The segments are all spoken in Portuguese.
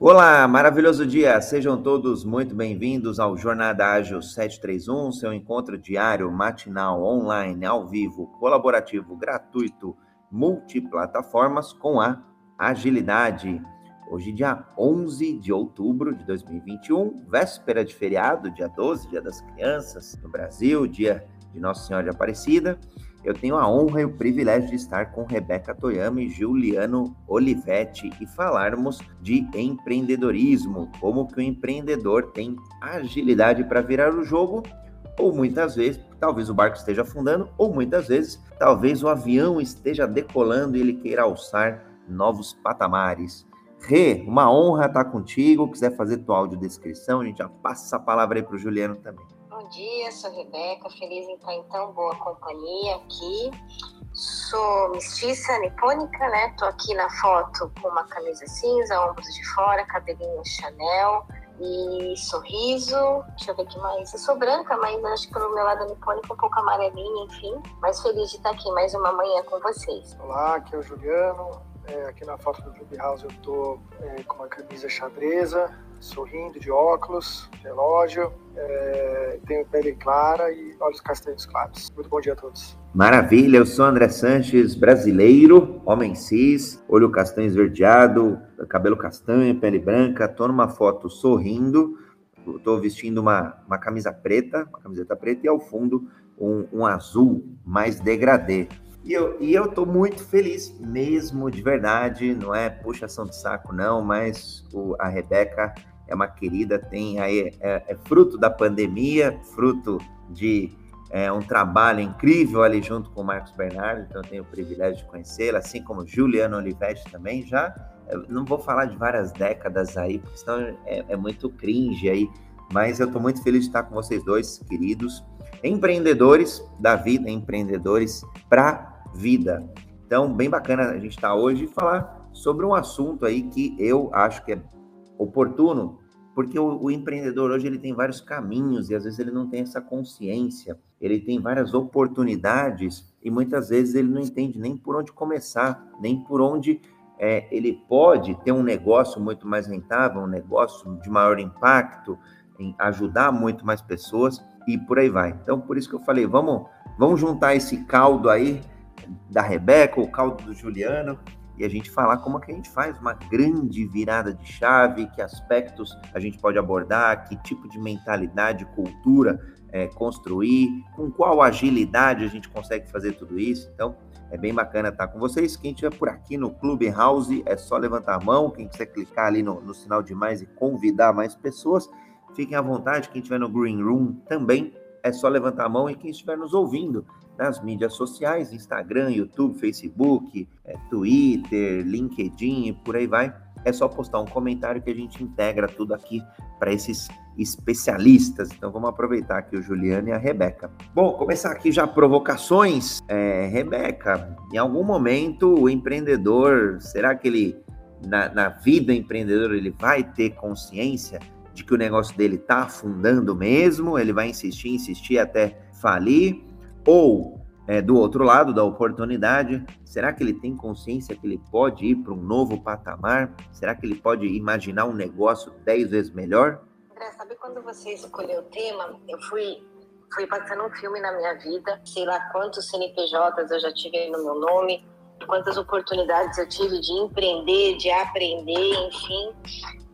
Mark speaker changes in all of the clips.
Speaker 1: Olá, maravilhoso dia! Sejam todos muito bem-vindos ao Jornada Ágil 731, seu encontro diário, matinal, online, ao vivo, colaborativo, gratuito, multiplataformas com a agilidade. Hoje, dia 11 de outubro de 2021, véspera de feriado, dia 12, dia das crianças no Brasil, dia de Nossa Senhora de Aparecida eu tenho a honra e o privilégio de estar com Rebeca Toyama e Juliano Olivetti e falarmos de empreendedorismo, como que o empreendedor tem agilidade para virar o jogo, ou muitas vezes, talvez o barco esteja afundando, ou muitas vezes, talvez o avião esteja decolando e ele queira alçar novos patamares. Rê, uma honra estar contigo. Quiser fazer tua audiodescrição, a gente já passa a palavra aí para o Juliano também.
Speaker 2: Bom dia, sou Rebeca, feliz em estar em tão boa companhia aqui. Sou mestiça nipônica, né? Tô aqui na foto com uma camisa cinza, ombros de fora, cabelinho Chanel e sorriso. Deixa eu ver que mais. Eu sou branca, mas acho que pelo meu lado nipônico um pouco amarelinha, enfim. Mas feliz de estar aqui mais uma manhã com vocês.
Speaker 3: Olá, aqui é o Juliano. É, aqui na foto do Clubhouse eu tô é, com uma camisa xadreza, sorrindo, de óculos, relógio, é, tenho pele clara e olhos castanhos claros. Muito bom dia a todos.
Speaker 1: Maravilha, eu sou André Sanches, brasileiro, homem cis, olho castanho esverdeado, cabelo castanho, pele branca, tô numa foto sorrindo, tô vestindo uma, uma camisa preta, uma camiseta preta e ao fundo um, um azul mais degradê. E eu, e eu tô muito feliz mesmo, de verdade, não é puxação de saco, não, mas o, a Rebeca é uma querida, tem aí, é, é fruto da pandemia, fruto de é, um trabalho incrível ali junto com o Marcos Bernardo, então eu tenho o privilégio de conhecê-la, assim como Juliano Olivetti também, já, não vou falar de várias décadas aí, porque senão é, é muito cringe aí, mas eu estou muito feliz de estar com vocês dois, queridos, empreendedores da vida, empreendedores para vida. Então, bem bacana a gente estar hoje e falar sobre um assunto aí que eu acho que é oportuno, porque o, o, empreendedor hoje ele tem vários caminhos e às vezes ele não tem essa consciência, ele tem várias oportunidades e muitas vezes ele não entende nem por onde começar, nem por onde é, ele pode ter um negócio muito mais rentável, um negócio de maior impacto, em ajudar muito mais pessoas e por aí vai. Então, por isso que eu falei, vamos, vamos juntar esse caldo aí da Rebeca, o caldo do Juliano, e a gente falar como que a gente faz uma grande virada de chave, que aspectos a gente pode abordar, que tipo de mentalidade, cultura é, construir, com qual agilidade a gente consegue fazer tudo isso. Então, é bem bacana estar com vocês. Quem estiver por aqui no Clubhouse, é só levantar a mão. Quem quiser clicar ali no, no sinal de mais e convidar mais pessoas, fiquem à vontade. Quem estiver no Green Room também, é só levantar a mão. E quem estiver nos ouvindo nas mídias sociais, Instagram, YouTube, Facebook, é, Twitter, LinkedIn e por aí vai. É só postar um comentário que a gente integra tudo aqui para esses especialistas. Então vamos aproveitar aqui o Juliano e a Rebeca. Bom, começar aqui já provocações. É, Rebeca, em algum momento o empreendedor, será que ele, na, na vida empreendedora, ele vai ter consciência de que o negócio dele está afundando mesmo? Ele vai insistir, insistir até falir? Ou, é, do outro lado da oportunidade, será que ele tem consciência que ele pode ir para um novo patamar? Será que ele pode imaginar um negócio dez vezes melhor?
Speaker 2: André, sabe quando você escolheu o tema? Eu fui, fui passando um filme na minha vida, sei lá quantos CNPJs eu já tive no meu nome, quantas oportunidades eu tive de empreender, de aprender, enfim.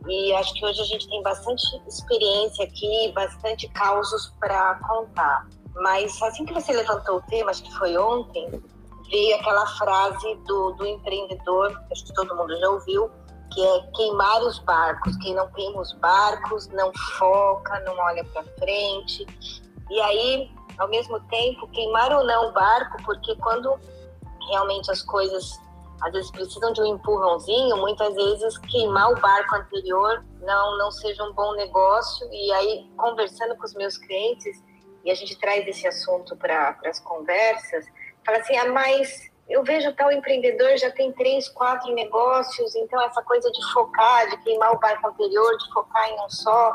Speaker 2: E acho que hoje a gente tem bastante experiência aqui, bastante causos para contar. Mas assim que você levantou o tema, acho que foi ontem, veio aquela frase do, do empreendedor, acho que todo mundo já ouviu, que é queimar os barcos. Quem não queima os barcos não foca, não olha para frente. E aí, ao mesmo tempo, queimar ou não o barco, porque quando realmente as coisas às vezes precisam de um empurrãozinho, muitas vezes queimar o barco anterior não não seja um bom negócio. E aí, conversando com os meus clientes, e a gente traz esse assunto para as conversas, fala assim, ah, mas eu vejo tal empreendedor já tem três, quatro negócios, então essa coisa de focar, de queimar o barco anterior, de focar em um só,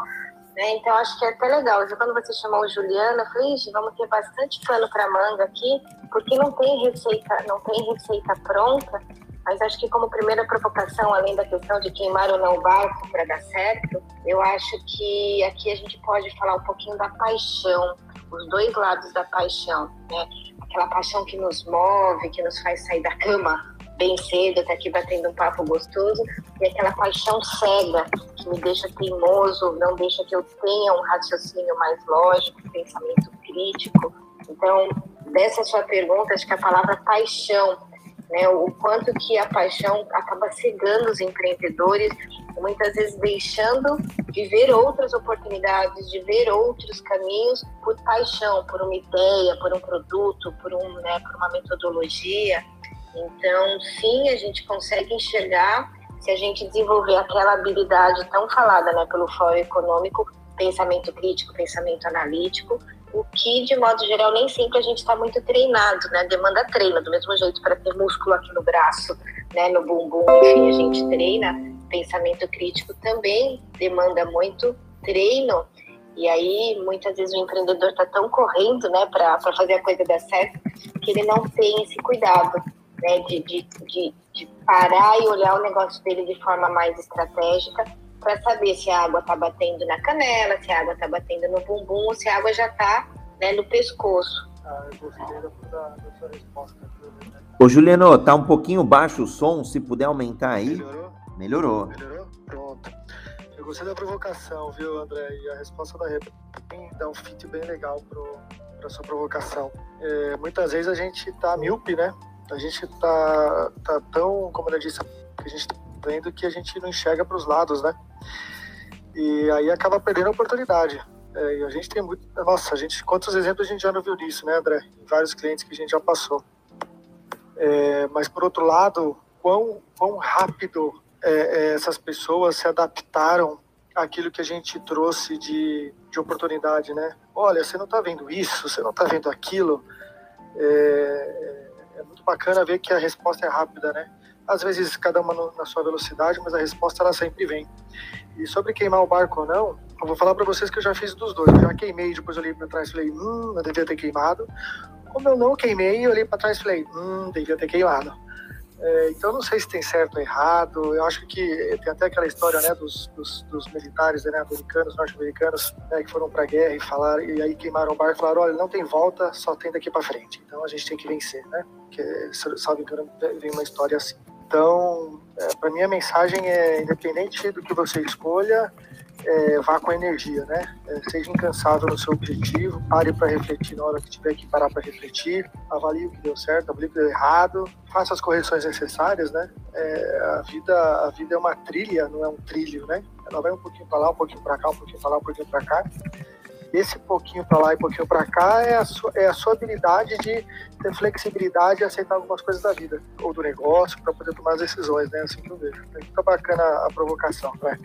Speaker 2: né? Então acho que é até legal. Quando você chamou o Juliano, eu falei, vamos ter bastante pano para manga aqui, porque não tem receita, não tem receita pronta. Mas acho que como primeira provocação, além da questão de queimar ou não o barco para dar certo, eu acho que aqui a gente pode falar um pouquinho da paixão, os dois lados da paixão, né? Aquela paixão que nos move, que nos faz sair da cama bem cedo, tá aqui batendo um papo gostoso, e aquela paixão cega que me deixa teimoso, não deixa que eu tenha um raciocínio mais lógico, pensamento crítico. Então, dessa sua pergunta, acho que a palavra paixão, né, o quanto que a paixão acaba cegando os empreendedores, muitas vezes deixando de ver outras oportunidades, de ver outros caminhos por paixão, por uma ideia, por um produto, por, um, né, por uma metodologia. Então, sim, a gente consegue enxergar se a gente desenvolver aquela habilidade tão falada né, pelo Fórum Econômico, pensamento crítico, pensamento analítico, o que, de modo geral, nem sempre a gente está muito treinado, né? Demanda treino, do mesmo jeito para ter músculo aqui no braço, né? no bumbum, enfim, a gente treina. Pensamento crítico também demanda muito treino. E aí, muitas vezes, o empreendedor está tão correndo, né, para fazer a coisa dar certo, que ele não tem esse cuidado né, de, de, de, de parar e olhar o negócio dele de forma mais estratégica para saber se a água está batendo na canela, se a água está batendo no bumbum ou se a água já está né, no pescoço. Ah, eu gostei
Speaker 1: da, da sua resposta. Ô Juliano, tá um pouquinho baixo o som, se puder aumentar aí.
Speaker 3: Melhorou?
Speaker 1: Melhorou.
Speaker 3: Melhorou? Pronto. Eu gostei da provocação, viu, André? E a resposta da Reba dá um fit bem legal para sua provocação. É, muitas vezes a gente tá míope, né? A gente tá, tá tão, como eu disse, a gente tá vendo que a gente não enxerga para os lados, né? E aí acaba perdendo a oportunidade. É, e a gente tem muito. Nossa, a gente, quantos exemplos a gente já não viu disso, né, André? Em vários clientes que a gente já passou. É, mas, por outro lado, quão, quão rápido é, é essas pessoas se adaptaram àquilo que a gente trouxe de, de oportunidade, né? Olha, você não está vendo isso, você não está vendo aquilo. É, é muito bacana ver que a resposta é rápida, né? Às vezes cada uma na sua velocidade, mas a resposta ela sempre vem. E sobre queimar o barco ou não, eu vou falar para vocês que eu já fiz dos dois. Eu já queimei, depois olhei para trás e falei, hum, eu devia ter queimado. Como eu não queimei, eu olhei para trás e falei, hum, devia ter queimado. É, então não sei se tem certo ou errado. Eu acho que tem até aquela história né, dos, dos, dos militares né, americanos, norte-americanos, né, que foram para a guerra e falaram e aí queimaram o barco e falaram, olha, não tem volta, só tem daqui para frente. Então a gente tem que vencer, né? Que salve engano vem uma história assim. Então, é, para mim a mensagem é independente do que você escolha, é, vá com energia, né? É, seja incansável no seu objetivo, pare para refletir na hora que tiver que parar para refletir, avalie o que deu certo, avalie o que deu errado, faça as correções necessárias, né? É, a vida, a vida é uma trilha, não é um trilho, né? Ela vai um pouquinho para lá, um pouquinho para cá, um pouquinho para lá, um pouquinho para cá. Esse pouquinho para lá e pouquinho para cá é a, sua, é a sua habilidade de ter flexibilidade e aceitar algumas coisas da vida ou do negócio para poder tomar as decisões, né? Assim que eu vejo. Então, tá bacana a provocação, né?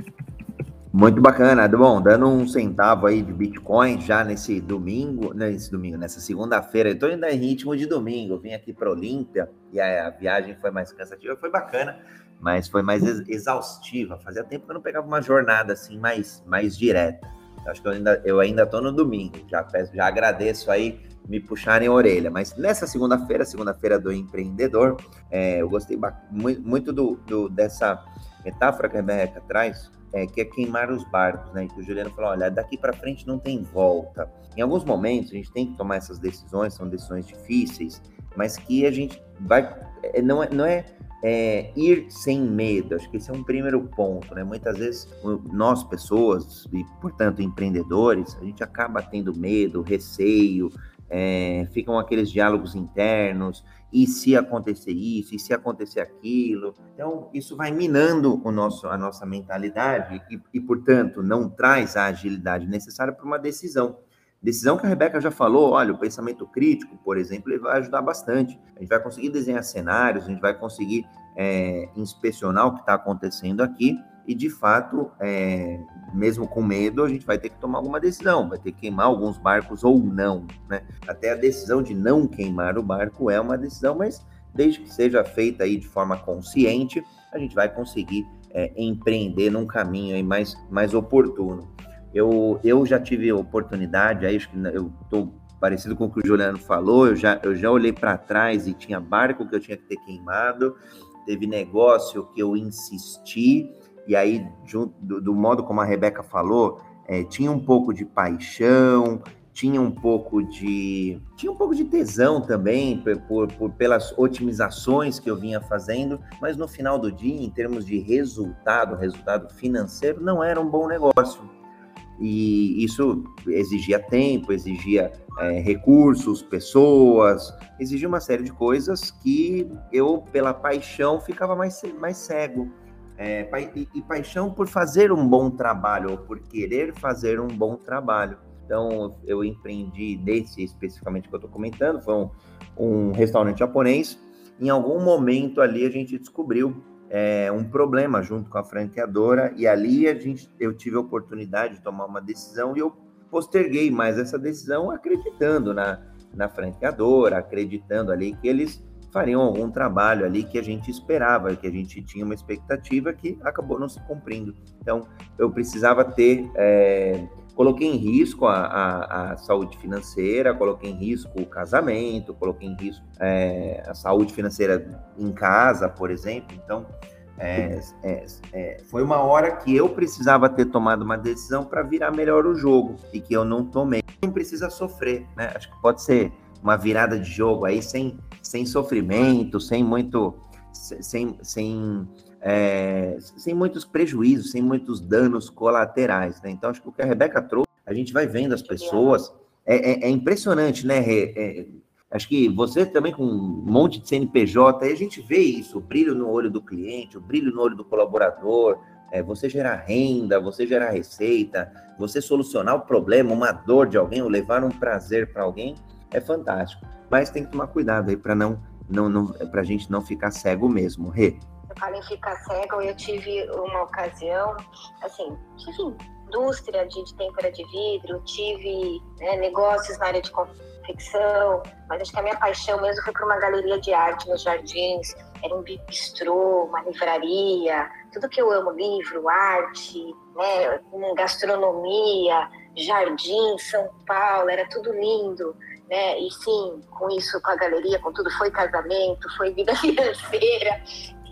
Speaker 1: Muito bacana. Bom, dando um centavo aí de Bitcoin já nesse domingo, nesse domingo, nessa segunda-feira. Eu tô ainda em ritmo de domingo. vim aqui para Olímpia e a, a, viagem foi mais cansativa, foi bacana, mas foi mais exaustiva. Fazia tempo que eu não pegava uma jornada assim mais, mais direta. Acho que eu ainda, eu ainda tô no domingo. Já peço, já agradeço aí me puxarem a orelha. Mas nessa segunda-feira, segunda-feira do empreendedor, é, eu gostei muito, muito do, do, dessa metáfora que a Rebeca traz é, que é queimar os barcos, né? Que o Juliano falou, olha, daqui para frente não tem volta. Em alguns momentos a gente tem que tomar essas decisões, são decisões difíceis, mas que a gente vai, é, não é, não é, é ir sem medo. Acho que esse é um primeiro ponto, né? Muitas vezes nós pessoas e portanto empreendedores, a gente acaba tendo medo, receio, é, ficam aqueles diálogos internos e se acontecer isso, e se acontecer aquilo. Então, isso vai minando o nosso, a nossa mentalidade e, e, portanto, não traz a agilidade necessária para uma decisão. Decisão que a Rebeca já falou, olha, o pensamento crítico, por exemplo, ele vai ajudar bastante. A gente vai conseguir desenhar cenários, a gente vai conseguir é, inspecionar o que está acontecendo aqui e de fato, é, mesmo com medo, a gente vai ter que tomar alguma decisão, vai ter que queimar alguns barcos ou não, né? Até a decisão de não queimar o barco é uma decisão, mas desde que seja feita aí de forma consciente, a gente vai conseguir é, empreender num caminho aí mais, mais oportuno. Eu, eu já tive oportunidade, aí acho que eu estou parecido com o que o Juliano falou, eu já, eu já olhei para trás e tinha barco que eu tinha que ter queimado, teve negócio que eu insisti, e aí, do, do modo como a Rebeca falou, é, tinha um pouco de paixão, tinha um pouco de tinha um pouco de tesão também por, por, pelas otimizações que eu vinha fazendo, mas no final do dia, em termos de resultado, resultado financeiro, não era um bom negócio. E isso exigia tempo, exigia é, recursos, pessoas, exigia uma série de coisas que eu, pela paixão, ficava mais, mais cego. É, e, e paixão por fazer um bom trabalho, ou por querer fazer um bom trabalho. Então, eu empreendi desse especificamente que eu estou comentando, foi um, um, restaurante japonês. Em algum momento ali a gente descobriu é, um problema junto com a franqueadora e ali a gente, eu tive a oportunidade de tomar uma decisão e eu posterguei mais essa decisão acreditando na, na franqueadora, acreditando ali que eles fariam algum trabalho ali que a gente esperava, que a gente tinha uma expectativa que acabou não se cumprindo. Então, eu precisava ter é, coloquei em risco a, a, a, saúde financeira, coloquei em risco o casamento, coloquei em risco é, a saúde financeira em casa, por exemplo. Então, é, é, é foi uma hora que eu precisava ter tomado uma decisão para virar melhor o jogo e que eu não tomei. Não precisa sofrer, né? Acho que pode ser uma virada de jogo aí sem, sem sofrimento, sem muito. sem, sem é, sem muitos prejuízos, sem muitos danos colaterais. Né? Então, acho que o que a Rebeca trouxe, a gente vai vendo as pessoas. É, é, é impressionante, né, Rê? É, acho que você também com um monte de CNPJ, a gente vê isso, o brilho no olho do cliente, o brilho no olho do colaborador, é, você gerar renda, você gerar receita, você solucionar o problema, uma dor de alguém, ou levar um prazer para alguém, é fantástico. Mas tem que tomar cuidado aí para não, não, não para a gente não ficar cego mesmo, Rê
Speaker 2: falem ficar cego, eu tive uma ocasião, assim, tive indústria de, de tempera de vidro, tive né, negócios na área de confecção, mas acho que a minha paixão mesmo foi para uma galeria de arte nos jardins, era um bistrô, uma livraria, tudo que eu amo, livro, arte, né, gastronomia, jardim, São Paulo, era tudo lindo. Né? E sim, com isso, com a galeria, com tudo, foi casamento, foi vida financeira,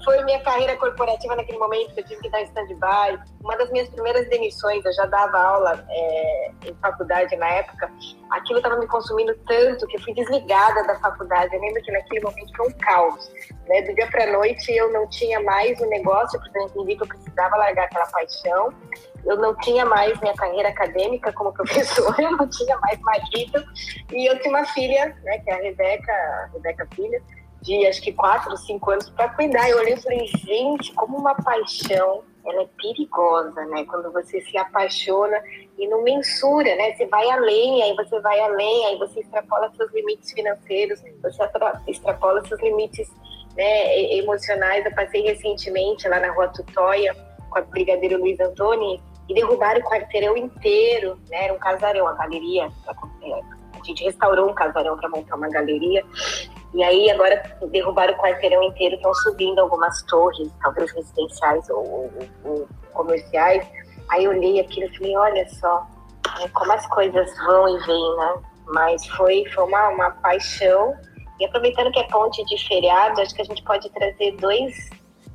Speaker 2: foi minha carreira corporativa naquele momento que eu tive que dar stand-by. Uma das minhas primeiras demissões, eu já dava aula é, em faculdade na época, aquilo estava me consumindo tanto que eu fui desligada da faculdade. Eu lembro que naquele momento foi um caos. Né? Do dia para noite eu não tinha mais o negócio, porque eu entendi que eu precisava largar aquela paixão. Eu não tinha mais minha carreira acadêmica como professora, eu não tinha mais marido. E eu tinha uma filha, né, que é a Rebeca, a Rebeca Filha, de acho que quatro, cinco anos para cuidar. Eu olhei e falei, gente, como uma paixão, ela é perigosa, né? Quando você se apaixona e não mensura, né? Você vai além, aí você vai além, aí você extrapola seus limites financeiros, você extrapola seus limites né, emocionais. Eu passei recentemente lá na Rua Tutóia com a Brigadeiro Luiz Antoni e derrubaram o quarteirão inteiro, né? Era um casarão, a galeria. A gente restaurou um casarão para montar uma galeria e aí agora derrubaram o quarteirão inteiro, estão subindo algumas torres, talvez residenciais ou, ou, ou comerciais. Aí eu olhei aquilo e falei, olha só, né, como as coisas vão e vêm, né? Mas foi, foi uma, uma paixão. E aproveitando que é ponte de feriado, acho que a gente pode trazer dois,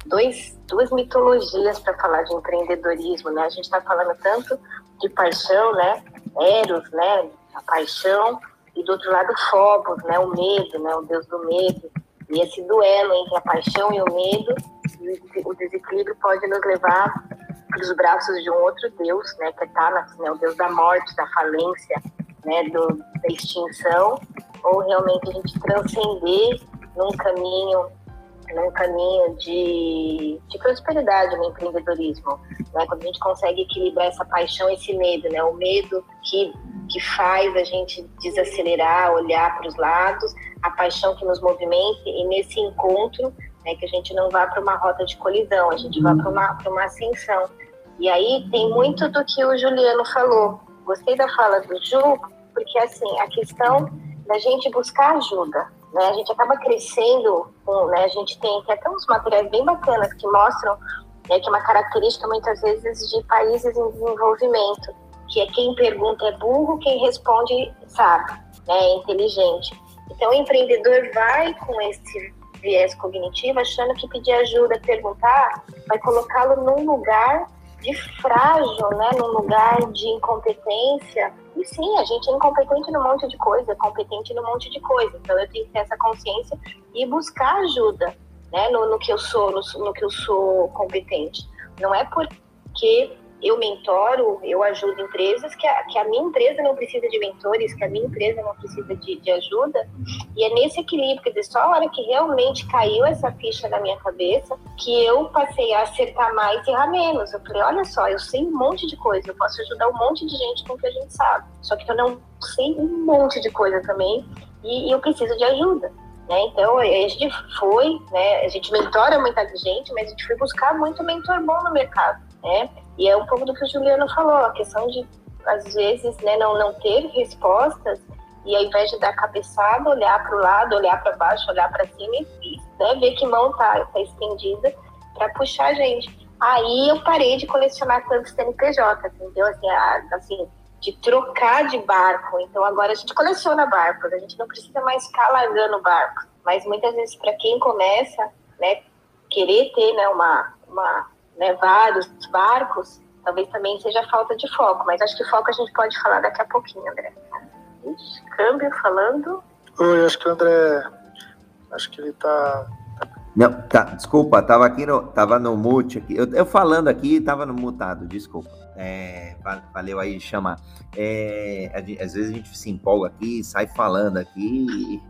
Speaker 2: dois, duas mitologias para falar de empreendedorismo, né? A gente está falando tanto de paixão, né? Eros, né? A paixão, e do outro lado Phobos, né, o medo, né, o deus do medo. E esse duelo entre a paixão e o medo, o desequilíbrio pode nos levar para os braços de um outro deus, né, que é Thanatos, né, o deus da morte, da falência, né, do, da extinção, ou realmente a gente transcender num caminho num caminho de, de prosperidade no empreendedorismo, né? Quando a gente consegue equilibrar essa paixão, esse medo, né? O medo que que faz a gente desacelerar, olhar para os lados, a paixão que nos movimenta e nesse encontro, né, que a gente não vá para uma rota de colisão, a gente vá para uma, uma ascensão. E aí tem muito do que o Juliano falou. Gostei da fala do Ju, porque assim, a questão da gente buscar ajuda, né? A gente acaba crescendo, com, né? A gente tem, tem até uns materiais bem bacanas que mostram né, que é uma característica muitas vezes de países em desenvolvimento que é quem pergunta é burro, quem responde sabe, né, é inteligente. Então, o empreendedor vai com esse viés cognitivo, achando que pedir ajuda, perguntar, vai colocá-lo num lugar de frágil, né, num lugar de incompetência. E sim, a gente é incompetente num monte de coisa, competente num monte de coisa. Então eu tenho que ter essa consciência e buscar ajuda, né, no, no que eu sou, no, no que eu sou competente. Não é porque eu mentoro, eu ajudo empresas, que a, que a minha empresa não precisa de mentores, que a minha empresa não precisa de, de ajuda. E é nesse equilíbrio, quer dizer, só a hora que realmente caiu essa ficha na minha cabeça, que eu passei a acertar mais e errar menos. Eu falei, olha só, eu sei um monte de coisa, eu posso ajudar um monte de gente com o que a gente sabe. Só que eu não sei um monte de coisa também e, e eu preciso de ajuda. Né? Então, a gente foi, né? a gente mentora muita gente, mas a gente foi buscar muito mentor bom no mercado. Né? E é um pouco do que o Juliano falou, a questão de, às vezes, né, não, não ter respostas e ao invés de dar cabeçada, olhar para o lado, olhar para baixo, olhar para cima e né, ver que mão tá, tá estendida para puxar a gente. Aí eu parei de colecionar tantos CNPJ, entendeu? Assim, a, assim, de trocar de barco. Então agora a gente coleciona barcos, a gente não precisa mais ficar largando barcos. Mas muitas vezes para quem começa, né, querer ter né, uma, uma né, vários barcos, talvez também seja falta de foco. Mas acho que foco a gente pode falar daqui a pouquinho, André. Ixi, câmbio falando.
Speaker 3: Oi, acho que o André. Acho que ele tá.
Speaker 1: Não, tá, desculpa, tava aqui no, tava no mute aqui. Eu, eu falando aqui, tava no mutado, desculpa. É, valeu aí chamar. É, às vezes a gente se empolga aqui, sai falando aqui,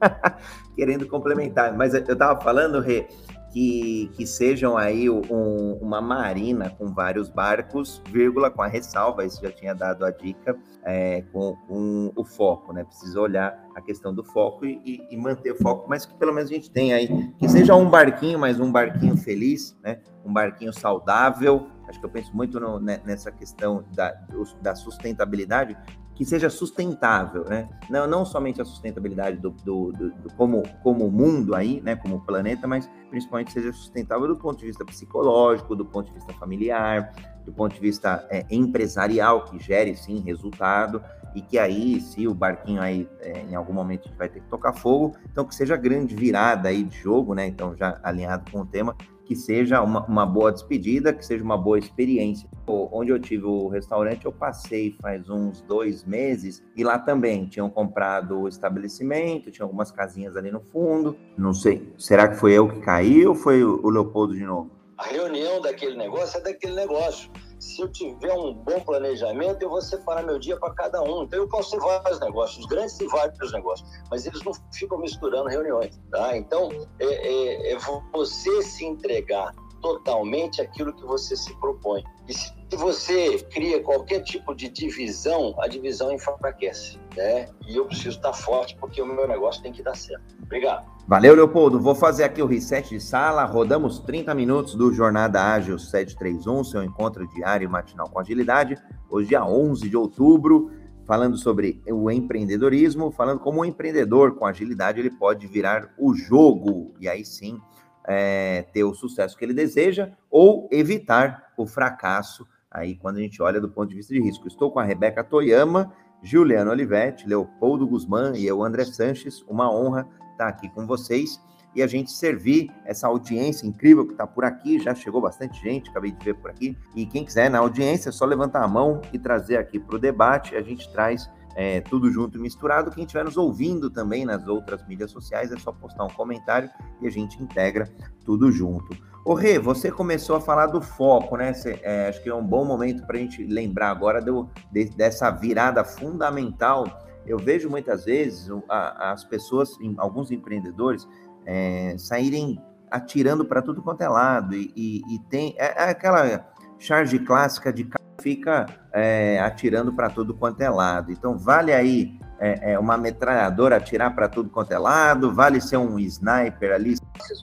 Speaker 1: querendo complementar. Mas eu tava falando, Rê, que, que sejam aí um, uma marina com vários barcos, vírgula, com a ressalva, isso já tinha dado a dica, é, com, com, o foco, né? Precisa olhar a questão do foco e, e, manter o foco, mas que pelo menos a gente tenha aí, que seja um barquinho, mas um barquinho feliz, né? Um barquinho saudável. Acho que eu penso muito no, né, nessa questão da, da sustentabilidade, que seja sustentável, né? Não, não somente a sustentabilidade do, do, do, do, como, como mundo aí, né? Como planeta, mas principalmente seja sustentável do ponto de vista psicológico, do ponto de vista familiar, do ponto de vista é, empresarial, que gere sim resultado e que aí, se o barquinho aí é, em algum momento vai ter que tocar fogo, então que seja grande virada aí de jogo, né? Então já alinhado com o tema, que seja uma, uma boa despedida, que seja uma boa experiência. Onde eu tive o restaurante, eu passei faz uns dois meses e lá também tinham comprado o estabelecimento, tinha algumas casinhas ali no fundo. Não sei, será que foi eu que caí ou foi o Leopoldo de novo?
Speaker 4: A reunião daquele negócio é daquele negócio se eu tiver um bom planejamento, eu vou separar meu dia para cada um. Então, eu posso ter vários negócios, os grandes têm vários negócios, mas eles não ficam misturando reuniões, tá? Então, é, é, é você se entregar totalmente aquilo que você se propõe. E se você cria qualquer tipo de divisão, a divisão enfraquece, né? E eu preciso estar forte porque o meu negócio tem que dar certo. Obrigado.
Speaker 1: Valeu, Leopoldo. Vou fazer aqui o reset de sala. Rodamos 30 minutos do Jornada Ágil 731, seu encontro diário e matinal com agilidade. Hoje, dia 11 de outubro, falando sobre o empreendedorismo, falando como um empreendedor com agilidade ele pode virar o jogo. E aí sim, é, ter o sucesso que ele deseja ou evitar o fracasso aí quando a gente olha do ponto de vista de risco. Estou com a Rebeca Toyama, Juliano Olivetti, Leopoldo Guzmán e eu, André Sanches. Uma honra estar aqui com vocês e a gente servir essa audiência incrível que está por aqui. Já chegou bastante gente, acabei de ver por aqui. E quem quiser na audiência, é só levantar a mão e trazer aqui para o debate. A gente traz é, tudo junto e misturado. Quem estiver nos ouvindo também nas outras mídias sociais, é só postar um comentário e a gente integra tudo junto. Ô Rê, você começou a falar do foco, né? Cê, é, acho que é um bom momento para a gente lembrar agora do, de, dessa virada fundamental. Eu vejo muitas vezes a, as pessoas, alguns empreendedores, é, saírem atirando para tudo quanto é lado e, e, e tem é, é aquela charge clássica de fica é, atirando para tudo quanto é lado. Então, vale aí é, é uma metralhadora atirar para tudo quanto é lado, vale ser um sniper ali.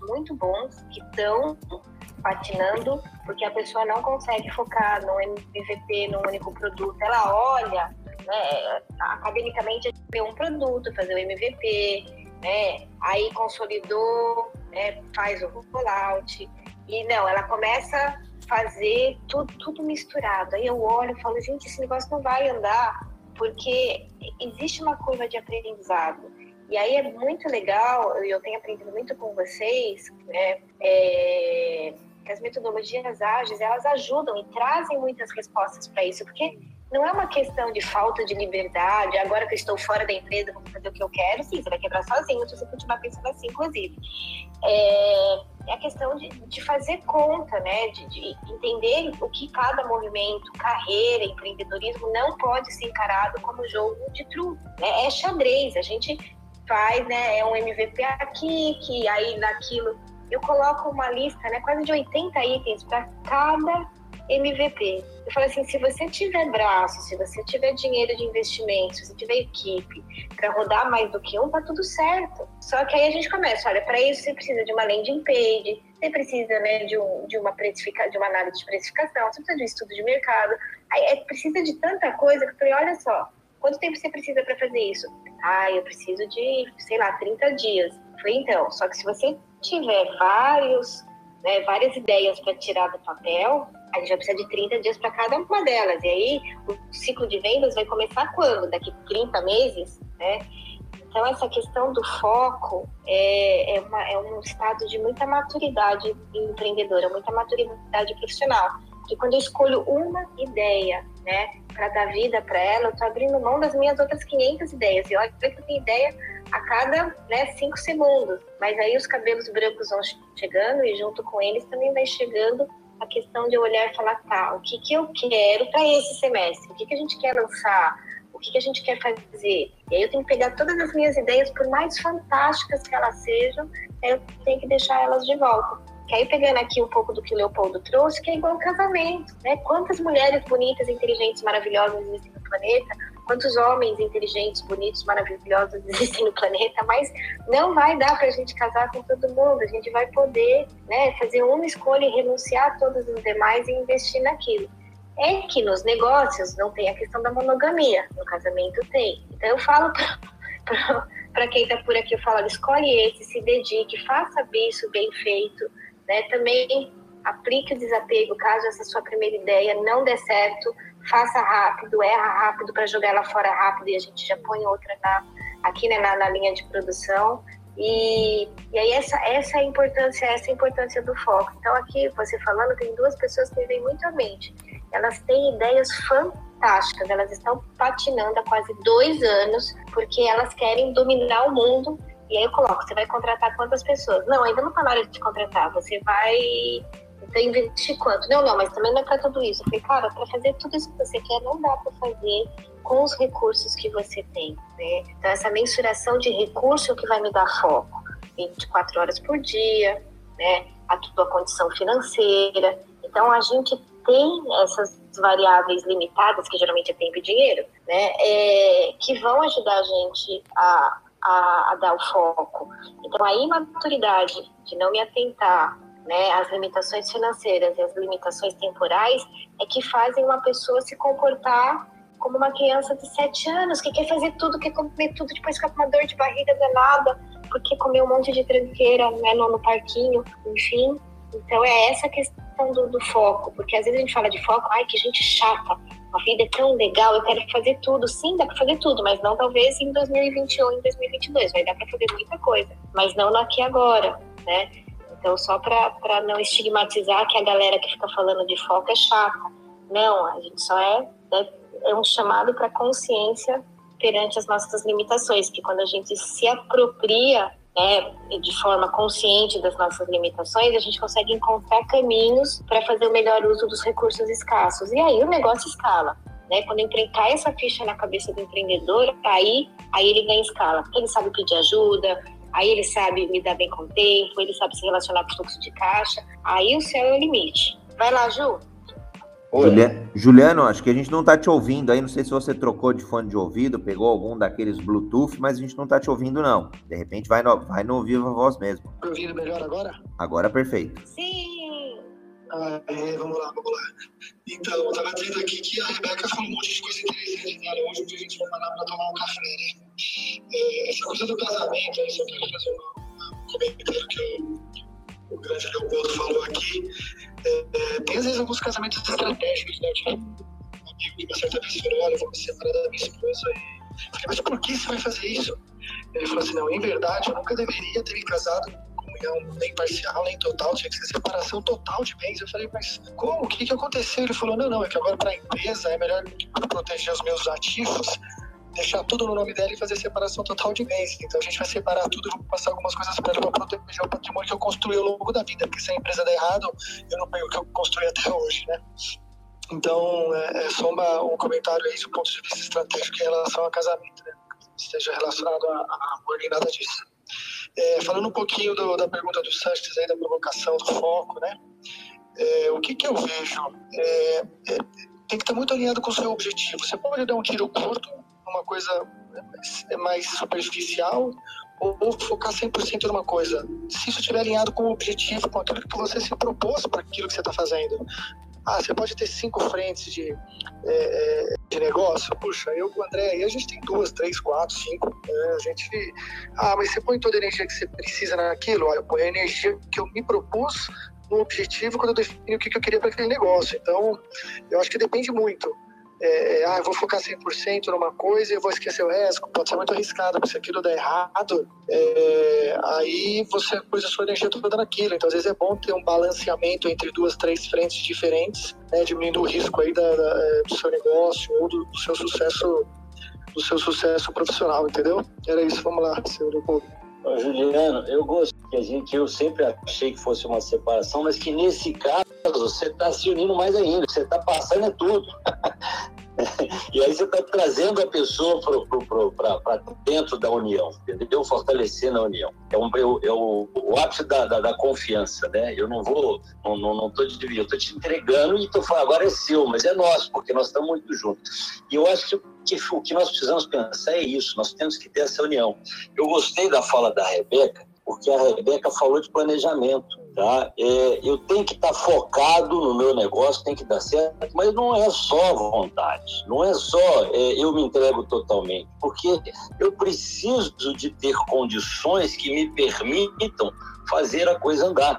Speaker 2: Muito bons que estão patinando, porque a pessoa não consegue focar no MVP, num único produto. Ela olha, né, academicamente, ver um produto, fazer o MVP, né, aí consolidou, né, faz o rollout. E não, ela começa fazer tudo, tudo misturado. Aí eu olho e falo, gente, esse negócio não vai andar, porque existe uma curva de aprendizado. E aí é muito legal, eu tenho aprendido muito com vocês, né? É, que as metodologias ágeis, elas ajudam e trazem muitas respostas para isso, porque não é uma questão de falta de liberdade, agora que eu estou fora da empresa, vou fazer o que eu quero, sim, você vai quebrar sozinho se você continuar pensando assim, inclusive. É, é a questão de, de, fazer conta, né, de, de, entender o que cada movimento, carreira, empreendedorismo não pode ser encarado como jogo de truque, né? é xadrez, a gente faz, né, é um MVP aqui, que aí naquilo eu coloco uma lista, né, quase de 80 itens para cada MVP. Eu falei assim, se você tiver braço, se você tiver dinheiro de investimento, se você tiver equipe para rodar mais do que um, tá tudo certo. Só que aí a gente começa, olha, para isso você precisa de uma landing page, você precisa né, de, um, de, uma precifica, de uma análise de precificação, você precisa de um estudo de mercado. Aí é, precisa de tanta coisa que eu falei, olha só, quanto tempo você precisa para fazer isso? Ah, eu preciso de, sei lá, 30 dias. Eu falei, então, só que se você tiver vários, né, várias ideias para tirar do papel, a gente vai precisar de 30 dias para cada uma delas. E aí, o ciclo de vendas vai começar quando? Daqui 30 meses, né? Então, essa questão do foco é, é, uma, é um estado de muita maturidade empreendedora, muita maturidade profissional. E quando eu escolho uma ideia, né, para dar vida para ela, eu estou abrindo mão das minhas outras 500 ideias. E olha que eu tenho ideia a cada né, cinco segundos. Mas aí os cabelos brancos vão chegando e junto com eles também vai chegando a questão de olhar e falar, tá, o que, que eu quero para esse semestre? O que, que a gente quer lançar? O que, que a gente quer fazer? E aí eu tenho que pegar todas as minhas ideias, por mais fantásticas que elas sejam, eu tenho que deixar elas de volta. Que aí, pegando aqui um pouco do que o Leopoldo trouxe, que é igual casamento, né? Quantas mulheres bonitas, inteligentes, maravilhosas existem no planeta, quantos homens inteligentes, bonitos, maravilhosos existem no planeta, mas não vai dar para a gente casar com todo mundo. A gente vai poder né, fazer uma escolha e renunciar a todos os demais e investir naquilo. É que nos negócios não tem a questão da monogamia, no casamento tem. Então eu falo para quem está por aqui, eu falo, escolhe esse, se dedique, faça isso bem feito, né? Também aplique o desapego caso essa sua primeira ideia não dê certo, faça rápido, erra rápido para jogar ela fora rápido e a gente já põe outra na, aqui né, na, na linha de produção. E, e aí essa, essa é a importância, essa é a importância do foco. Então aqui, você falando, tem duas pessoas que me vêm muito à mente. Elas têm ideias fantásticas, elas estão patinando há quase dois anos, porque elas querem dominar o mundo. E aí eu coloco, você vai contratar quantas pessoas? Não, ainda não hora de contratar, você vai então, investir quanto? Não, não, mas também não é para tudo isso. Eu falei, cara, para fazer tudo isso que você quer, não dá para fazer com os recursos que você tem, né? Então, essa mensuração de recurso é o que vai me dar foco. 24 horas por dia, né? A tua condição financeira. Então, a gente tem essas variáveis limitadas, que geralmente é tempo e dinheiro, né? É, que vão ajudar a gente a, a, a dar o foco. Então, a imaturidade de não me atentar né, as limitações financeiras e as limitações temporais é que fazem uma pessoa se comportar como uma criança de 7 anos, que quer fazer tudo, quer comer tudo, depois fica com uma dor de barriga danada, porque comeu um monte de tranqueira né, no, no parquinho, enfim. Então é essa questão do, do, foco, porque às vezes a gente fala de foco, ai que gente chata, a vida é tão legal, eu quero fazer tudo. Sim, dá para fazer tudo, mas não talvez em 2021, em 2022, vai dar para fazer muita coisa, mas não aqui agora, né? Então, só para não estigmatizar que a galera que fica falando de foco é chata. Não, a gente só é, é, é um chamado para consciência perante as nossas limitações, que quando a gente se apropria né, de forma consciente das nossas limitações, a gente consegue encontrar caminhos para fazer o melhor uso dos recursos escassos. E aí o negócio escala. Né? Quando cai essa ficha na cabeça do empreendedor, aí, aí ele ganha escala. Ele sabe pedir ajuda, aí ele sabe me dar bem com o tempo, ele sabe se relacionar com o fluxo de caixa, aí o céu é o limite. Vai lá, Ju.
Speaker 1: Juliano, Juliano, acho que a gente não está te ouvindo aí. Não sei se você trocou de fone de ouvido, pegou algum daqueles Bluetooth, mas a gente não está te ouvindo, não. De repente vai no, vai no Viva Voz mesmo.
Speaker 3: Tá ouvindo melhor agora?
Speaker 1: Agora perfeito.
Speaker 2: Sim!
Speaker 3: Ah, é, vamos lá, vamos lá. Então, eu estava dizendo aqui que a Rebeca falou um monte de coisa interessante, né? Hoje a gente vai parar para tomar um café, né? Essa coisa do casamento, aí, só quero fazer um comentário que o, o grande Leopoldo falou aqui. É, é, tem às vezes alguns casamentos estratégicos, né? Tipo, um amigo de uma certa vez falou: olha, eu vou me separar da minha esposa. E falei, mas por que você vai fazer isso? Ele falou assim, não, em verdade, eu nunca deveria ter me casado comunhão nem parcial, nem total, tinha que ser separação total de bens. Eu falei, mas como? O que, que aconteceu? Ele falou, não, não, é que agora para a empresa é melhor proteger os meus ativos, deixar tudo no nome dela e fazer separação total de bens. Então a gente vai separar tudo, vou passar algumas coisas para ela para proteger o patrimônio que eu construí ao longo da vida, porque se a empresa der errado, eu não pego o que eu construí até hoje, né? Então, é, é só uma, um comentário aí do ponto de vista estratégico em relação ao casamento, né? Esteja relacionado a, a amor nem nada disso. É, falando um pouquinho do, da pergunta do Sanches aí, da provocação, do foco, né? É, o que, que eu vejo? É, é tem que estar muito alinhado com o seu objetivo. Você pode dar um tiro curto, uma coisa mais superficial, ou, ou focar 100% numa coisa. Se isso estiver alinhado com o objetivo, com aquilo que você se propôs para aquilo que você está fazendo. Ah, você pode ter cinco frentes de, é, é, de negócio. Puxa, eu com o André aí, a gente tem duas, três, quatro, cinco. Né? A gente. Ah, mas você põe toda a energia que você precisa naquilo. Olha, põe a energia que eu me propus no objetivo quando eu defini o que eu queria para aquele negócio. Então, eu acho que depende muito é, ah, eu vou focar 100% numa coisa e vou esquecer o resto, pode ser muito arriscado, porque se aquilo der errado, é, aí você pôs a sua energia toda naquilo. Então, às vezes é bom ter um balanceamento entre duas, três frentes diferentes, né, diminuindo o risco aí da, da, é, do seu negócio ou do, do, seu sucesso do seu sucesso profissional, entendeu? Era isso, vamos lá, senhor Leopoldo.
Speaker 4: Juliano, eu gosto que a gente, eu sempre achei que fosse uma separação, mas que nesse caso você está se unindo mais ainda, você está passando é tudo. e aí você está trazendo a pessoa para dentro da união, entendeu? Fortalecendo a união. É, um, é, é o, o ápice da, da, da, confiança, né? Eu não vou, não, não, não tô te eu estou te entregando e estou falando, agora é seu, mas é nosso, porque nós estamos muito juntos. E eu acho que que o que nós precisamos pensar é isso, nós temos que ter essa união. Eu gostei da fala da Rebeca, porque a Rebeca falou de planejamento. Tá? É, eu tenho que estar tá focado no meu negócio, tem que dar certo, mas não é só vontade, não é só é, eu me entrego totalmente, porque eu preciso de ter condições que me permitam fazer a coisa andar.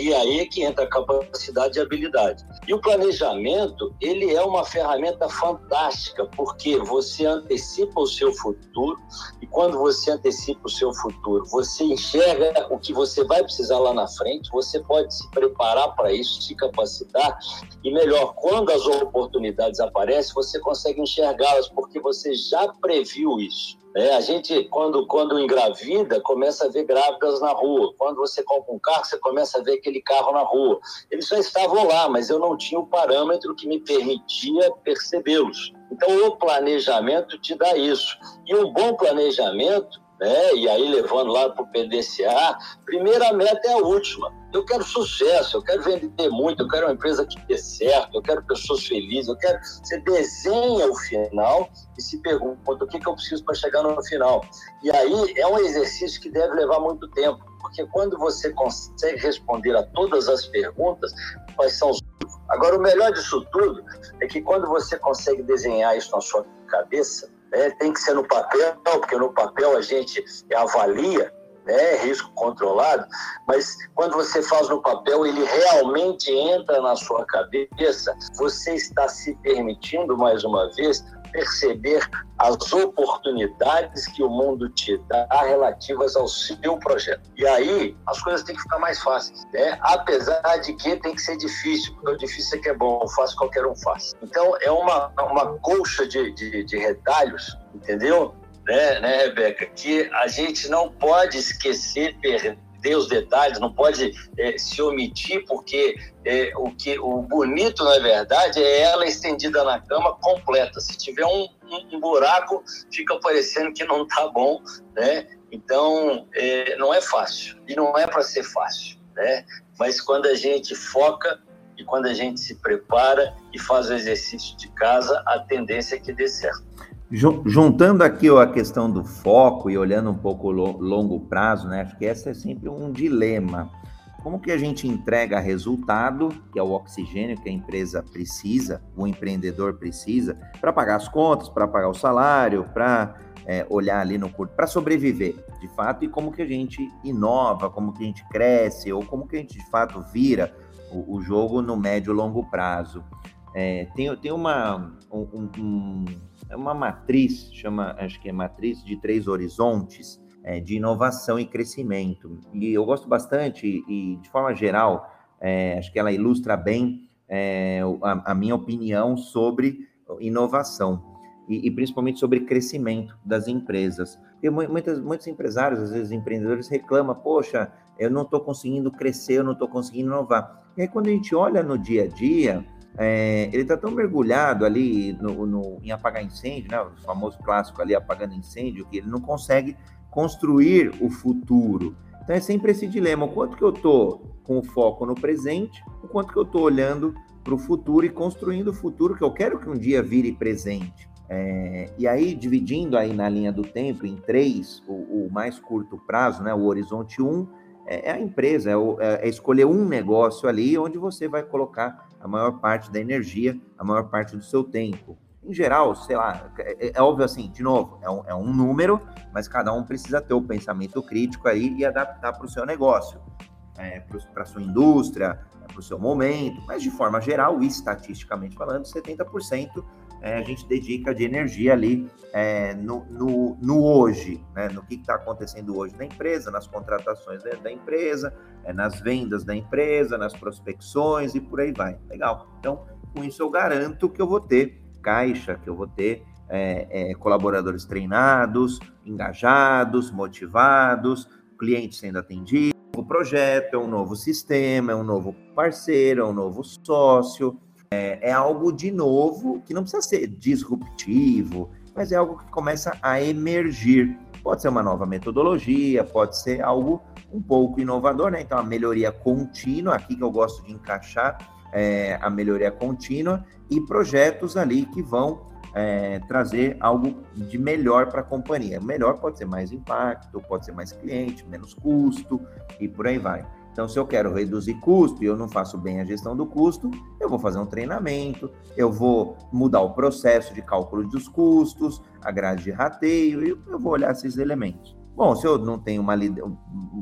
Speaker 4: E aí é que entra a capacidade e habilidade. E o planejamento, ele é uma ferramenta fantástica, porque você antecipa o seu futuro, e quando você antecipa o seu futuro, você enxerga o que você vai precisar lá na frente, você pode se preparar para isso, se capacitar, e melhor, quando as oportunidades aparecem, você consegue enxergá-las, porque você já previu isso. É, a gente, quando, quando engravida, começa a ver grávidas na rua. Quando você compra um carro, você começa a ver aquele carro na rua. Eles só estavam lá, mas eu não tinha o parâmetro que me permitia percebê-los. Então, o planejamento te dá isso. E um bom planejamento né? E aí levando lá para o PDCA, primeira meta é a última. Eu quero sucesso, eu quero vender muito, eu quero uma empresa que dê certo, eu quero pessoas felizes, eu quero. Você desenha o final e se pergunta o que, que eu preciso para chegar no final. E aí é um exercício que deve levar muito tempo, porque quando você consegue responder a todas as perguntas, quais são os. Agora, o melhor disso tudo é que quando você consegue desenhar isso na sua cabeça, né? tem que ser no papel, porque no papel a gente avalia né, risco controlado, mas quando você faz no papel, ele realmente entra na sua cabeça, você está se permitindo, mais uma vez, perceber as oportunidades que o mundo te dá relativas ao seu projeto. E aí as coisas têm que ficar mais fáceis, né? Apesar de que tem que ser difícil, porque o difícil é que é bom, fácil qualquer um faz. Então é uma, uma colcha de, de, de retalhos, entendeu? Né, né, Rebeca? Que a gente não pode esquecer, perder os detalhes, não pode é, se omitir, porque é, o, que, o bonito, na verdade, é ela estendida na cama completa. Se tiver um, um, um buraco, fica parecendo que não está bom, né? Então, é, não é fácil, e não é para ser fácil, né? Mas quando a gente foca e quando a gente se prepara e faz o exercício de casa, a tendência é que dê certo.
Speaker 1: Juntando aqui a questão do foco e olhando um pouco longo prazo, né? Acho que essa é sempre um dilema. Como que a gente entrega resultado, que é o oxigênio que a empresa precisa, o empreendedor precisa, para pagar as contas, para pagar o salário, para é, olhar ali no curto, para sobreviver, de fato, e como que a gente inova, como que a gente cresce, ou como que a gente, de fato, vira o, o jogo no médio e longo prazo. É, tem, tem uma, um, um, é uma matriz, chama, acho que é matriz de três horizontes é, de inovação e crescimento. E eu gosto bastante, e de forma geral, é, acho que ela ilustra bem é, a, a, minha opinião sobre inovação e, e, principalmente sobre crescimento das empresas. Porque muitas, muitos empresários, às vezes empreendedores, reclamam: poxa, eu não estou conseguindo crescer, eu não estou conseguindo inovar. E aí, quando a gente olha no dia a dia, é, ele está tão mergulhado ali no, no, em apagar incêndio, né, o famoso clássico ali, apagando incêndio, que ele não consegue construir o futuro. Então é sempre esse dilema: o quanto que eu estou com foco no presente, o quanto que eu estou olhando para o futuro e construindo o futuro que eu quero que um dia vire presente. É, e aí, dividindo aí na linha do tempo em três, o, o mais curto prazo, né, o horizonte um, é, é a empresa, é, o, é, é, escolher um negócio ali onde você vai colocar a maior parte da energia, a maior parte do seu tempo. Em geral, sei lá, é, é, é óbvio assim, de novo, é um, é um número, mas cada um precisa ter o pensamento crítico aí e adaptar para o seu negócio, para a sua indústria, para o seu momento, mas de forma geral, estatisticamente falando, 70% é, a gente dedica de energia ali é, no, no, no, hoje, né? no que está acontecendo hoje na empresa, nas contratações da, da empresa, é, nas vendas da empresa, nas prospecções e por aí vai. Legal. Então, com isso eu garanto que eu vou ter caixa, que eu vou ter é, é, colaboradores treinados, engajados, motivados, clientes sendo atendidos. O projeto é um novo sistema, é um novo parceiro, é um novo sócio, é, é algo de novo que não precisa ser disruptivo, mas é algo que começa a emergir. Pode ser uma nova metodologia, pode ser algo um pouco inovador, né? Então, a melhoria contínua, aqui que eu gosto de encaixar é, a melhoria contínua e projetos ali que vão é, trazer algo de melhor para a companhia. Melhor pode ser mais impacto, pode ser mais cliente, menos custo e por aí vai. Então, se eu quero reduzir custo e eu não faço bem a gestão do custo, eu vou fazer um treinamento, eu vou mudar o processo de cálculo dos custos, a grade de rateio, e eu vou olhar esses elementos. Bom, se eu não tenho uma,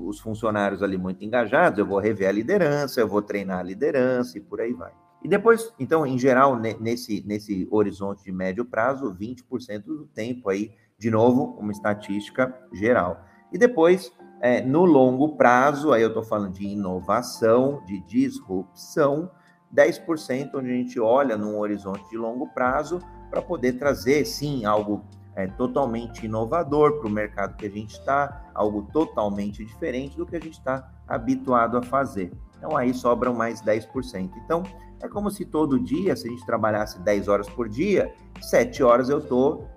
Speaker 1: os funcionários ali muito engajados, eu vou rever a liderança, eu vou treinar a liderança e por aí vai. E depois, então, em geral, nesse, nesse horizonte de médio prazo, 20% do tempo aí, de novo, uma estatística geral. E depois, é, no longo prazo, aí eu estou falando de inovação, de disrupção, 10% onde a gente olha num horizonte de longo prazo para poder trazer, sim, algo é, totalmente inovador para o mercado que a gente está, algo totalmente diferente do que a gente está habituado a fazer. Então aí sobram mais 10%. Então é como se todo dia, se a gente trabalhasse 10 horas por dia, 7 horas eu estou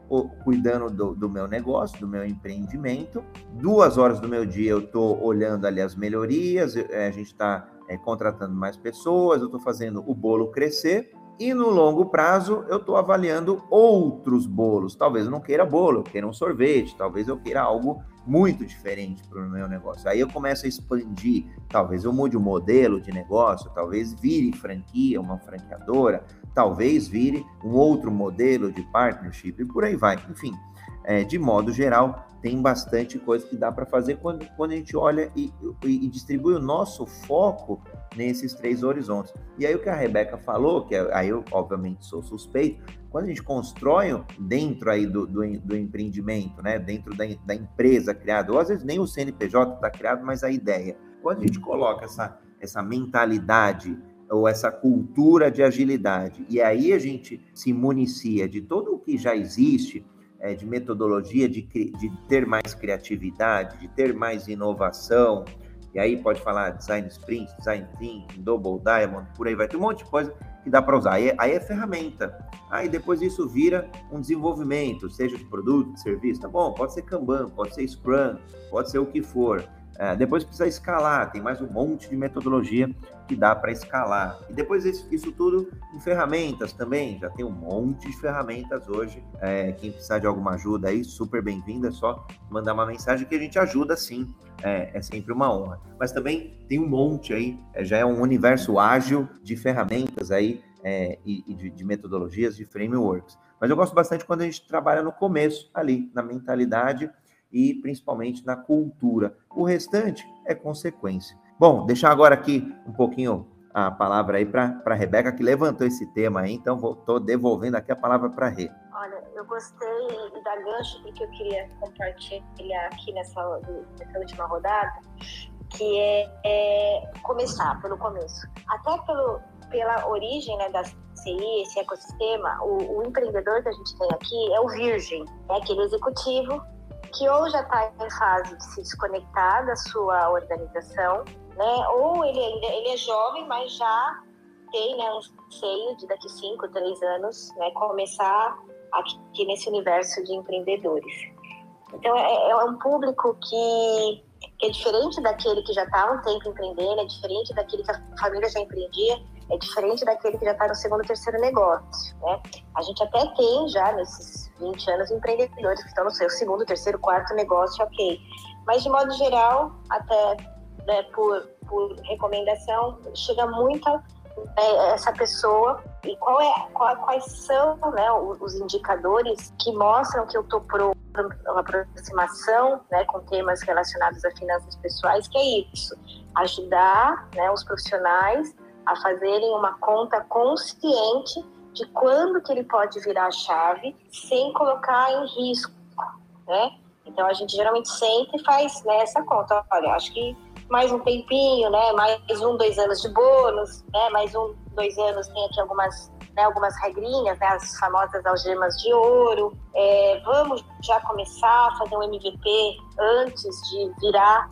Speaker 1: cuidando do, do, meu negócio, do meu empreendimento. Duas horas do meu dia eu estou olhando ali as melhorias, é, a gente está é, contratando mais pessoas, eu estou fazendo o bolo crescer. E no longo prazo eu estou avaliando outros bolos. Talvez eu não queira bolo, eu queira um sorvete, talvez eu queira algo muito diferente para o meu negócio. Aí eu começo a expandir, talvez eu mude o modelo de negócio, talvez vire franquia, uma franqueadora, talvez vire um outro modelo de partnership e por aí vai. Enfim, é, de modo geral, tem bastante coisa que dá para fazer quando, quando a gente olha e, e, e, distribui o nosso foco nesses três horizontes. E aí o que a Rebeca falou, que é, aí eu obviamente sou suspeito, quando a gente constrói dentro aí do, do, do empreendimento, né, dentro da, da empresa criada, ou às vezes nem o CNPJ está criado, mas a ideia. Quando a gente coloca essa, essa mentalidade ou essa cultura de agilidade, e aí a gente se municia de todo o que já existe, é, de metodologia, de, de ter mais criatividade, de ter mais inovação, e aí pode falar design sprint, design thinking, double diamond, por aí vai ter um monte de coisa que dá para usar. Aí, é, aí é ferramenta. Aí depois isso vira um desenvolvimento, seja de produto, de serviço, tá bom? Pode ser Kanban, pode ser Scrum, pode ser o que for. É, depois precisa escalar, tem mais um monte de metodologia que dá para escalar. E depois isso, isso, tudo em ferramentas também, já tem um monte de ferramentas hoje. É, quem precisar de alguma ajuda aí, super bem-vindo, é só mandar uma mensagem que a gente ajuda sim, é, é sempre uma honra. Mas também tem um monte aí, é, já é um universo ágil de ferramentas aí é, e, e de, de metodologias, de frameworks. Mas eu gosto bastante quando a gente trabalha no começo, ali, na mentalidade e principalmente na cultura. O restante é consequência. Bom, deixar agora aqui um pouquinho a palavra aí para a Rebeca, que levantou esse tema aí, então estou devolvendo aqui a palavra para a Rê.
Speaker 2: Olha, eu gostei da gancho que eu queria compartilhar aqui nessa, nessa última rodada, que é, é, começar pelo começo. Até pelo, pela origem né, da CI, esse ecossistema, o, o, empreendedor que a gente tem aqui é o virgem, é aquele executivo que ou já está em fase de se desconectar da sua organização, né, ou ele ainda ele é jovem, mas já tem né, um seio de daqui 5, 3 anos né, começar aqui nesse universo de empreendedores. Então, é, é um público que, que, é diferente daquele que já está há um tempo empreendendo, é diferente daquele que a família já empreendia, é diferente daquele que já está no segundo, terceiro negócio. Né? A gente até tem já nesses 20 anos empreendedores que estão no seu segundo, terceiro, quarto negócio, ok. Mas, de modo geral, até né, por, por recomendação, chega muita é, essa pessoa e qual é, qual, quais são né, os indicadores que mostram que eu estou pronto uma aproximação né, com temas relacionados a finanças pessoais, que é isso, ajudar né, os profissionais a fazerem uma conta consciente de quando que ele pode virar a chave sem colocar em risco, né? Então a gente geralmente sempre faz né, essa conta. Olha, acho que mais um tempinho, né? Mais um, dois anos de bônus, né? Mais um, dois anos tem aqui algumas, né, algumas regrinhas, né? As famosas algemas de ouro. É, vamos já começar a fazer um MVP antes de virar,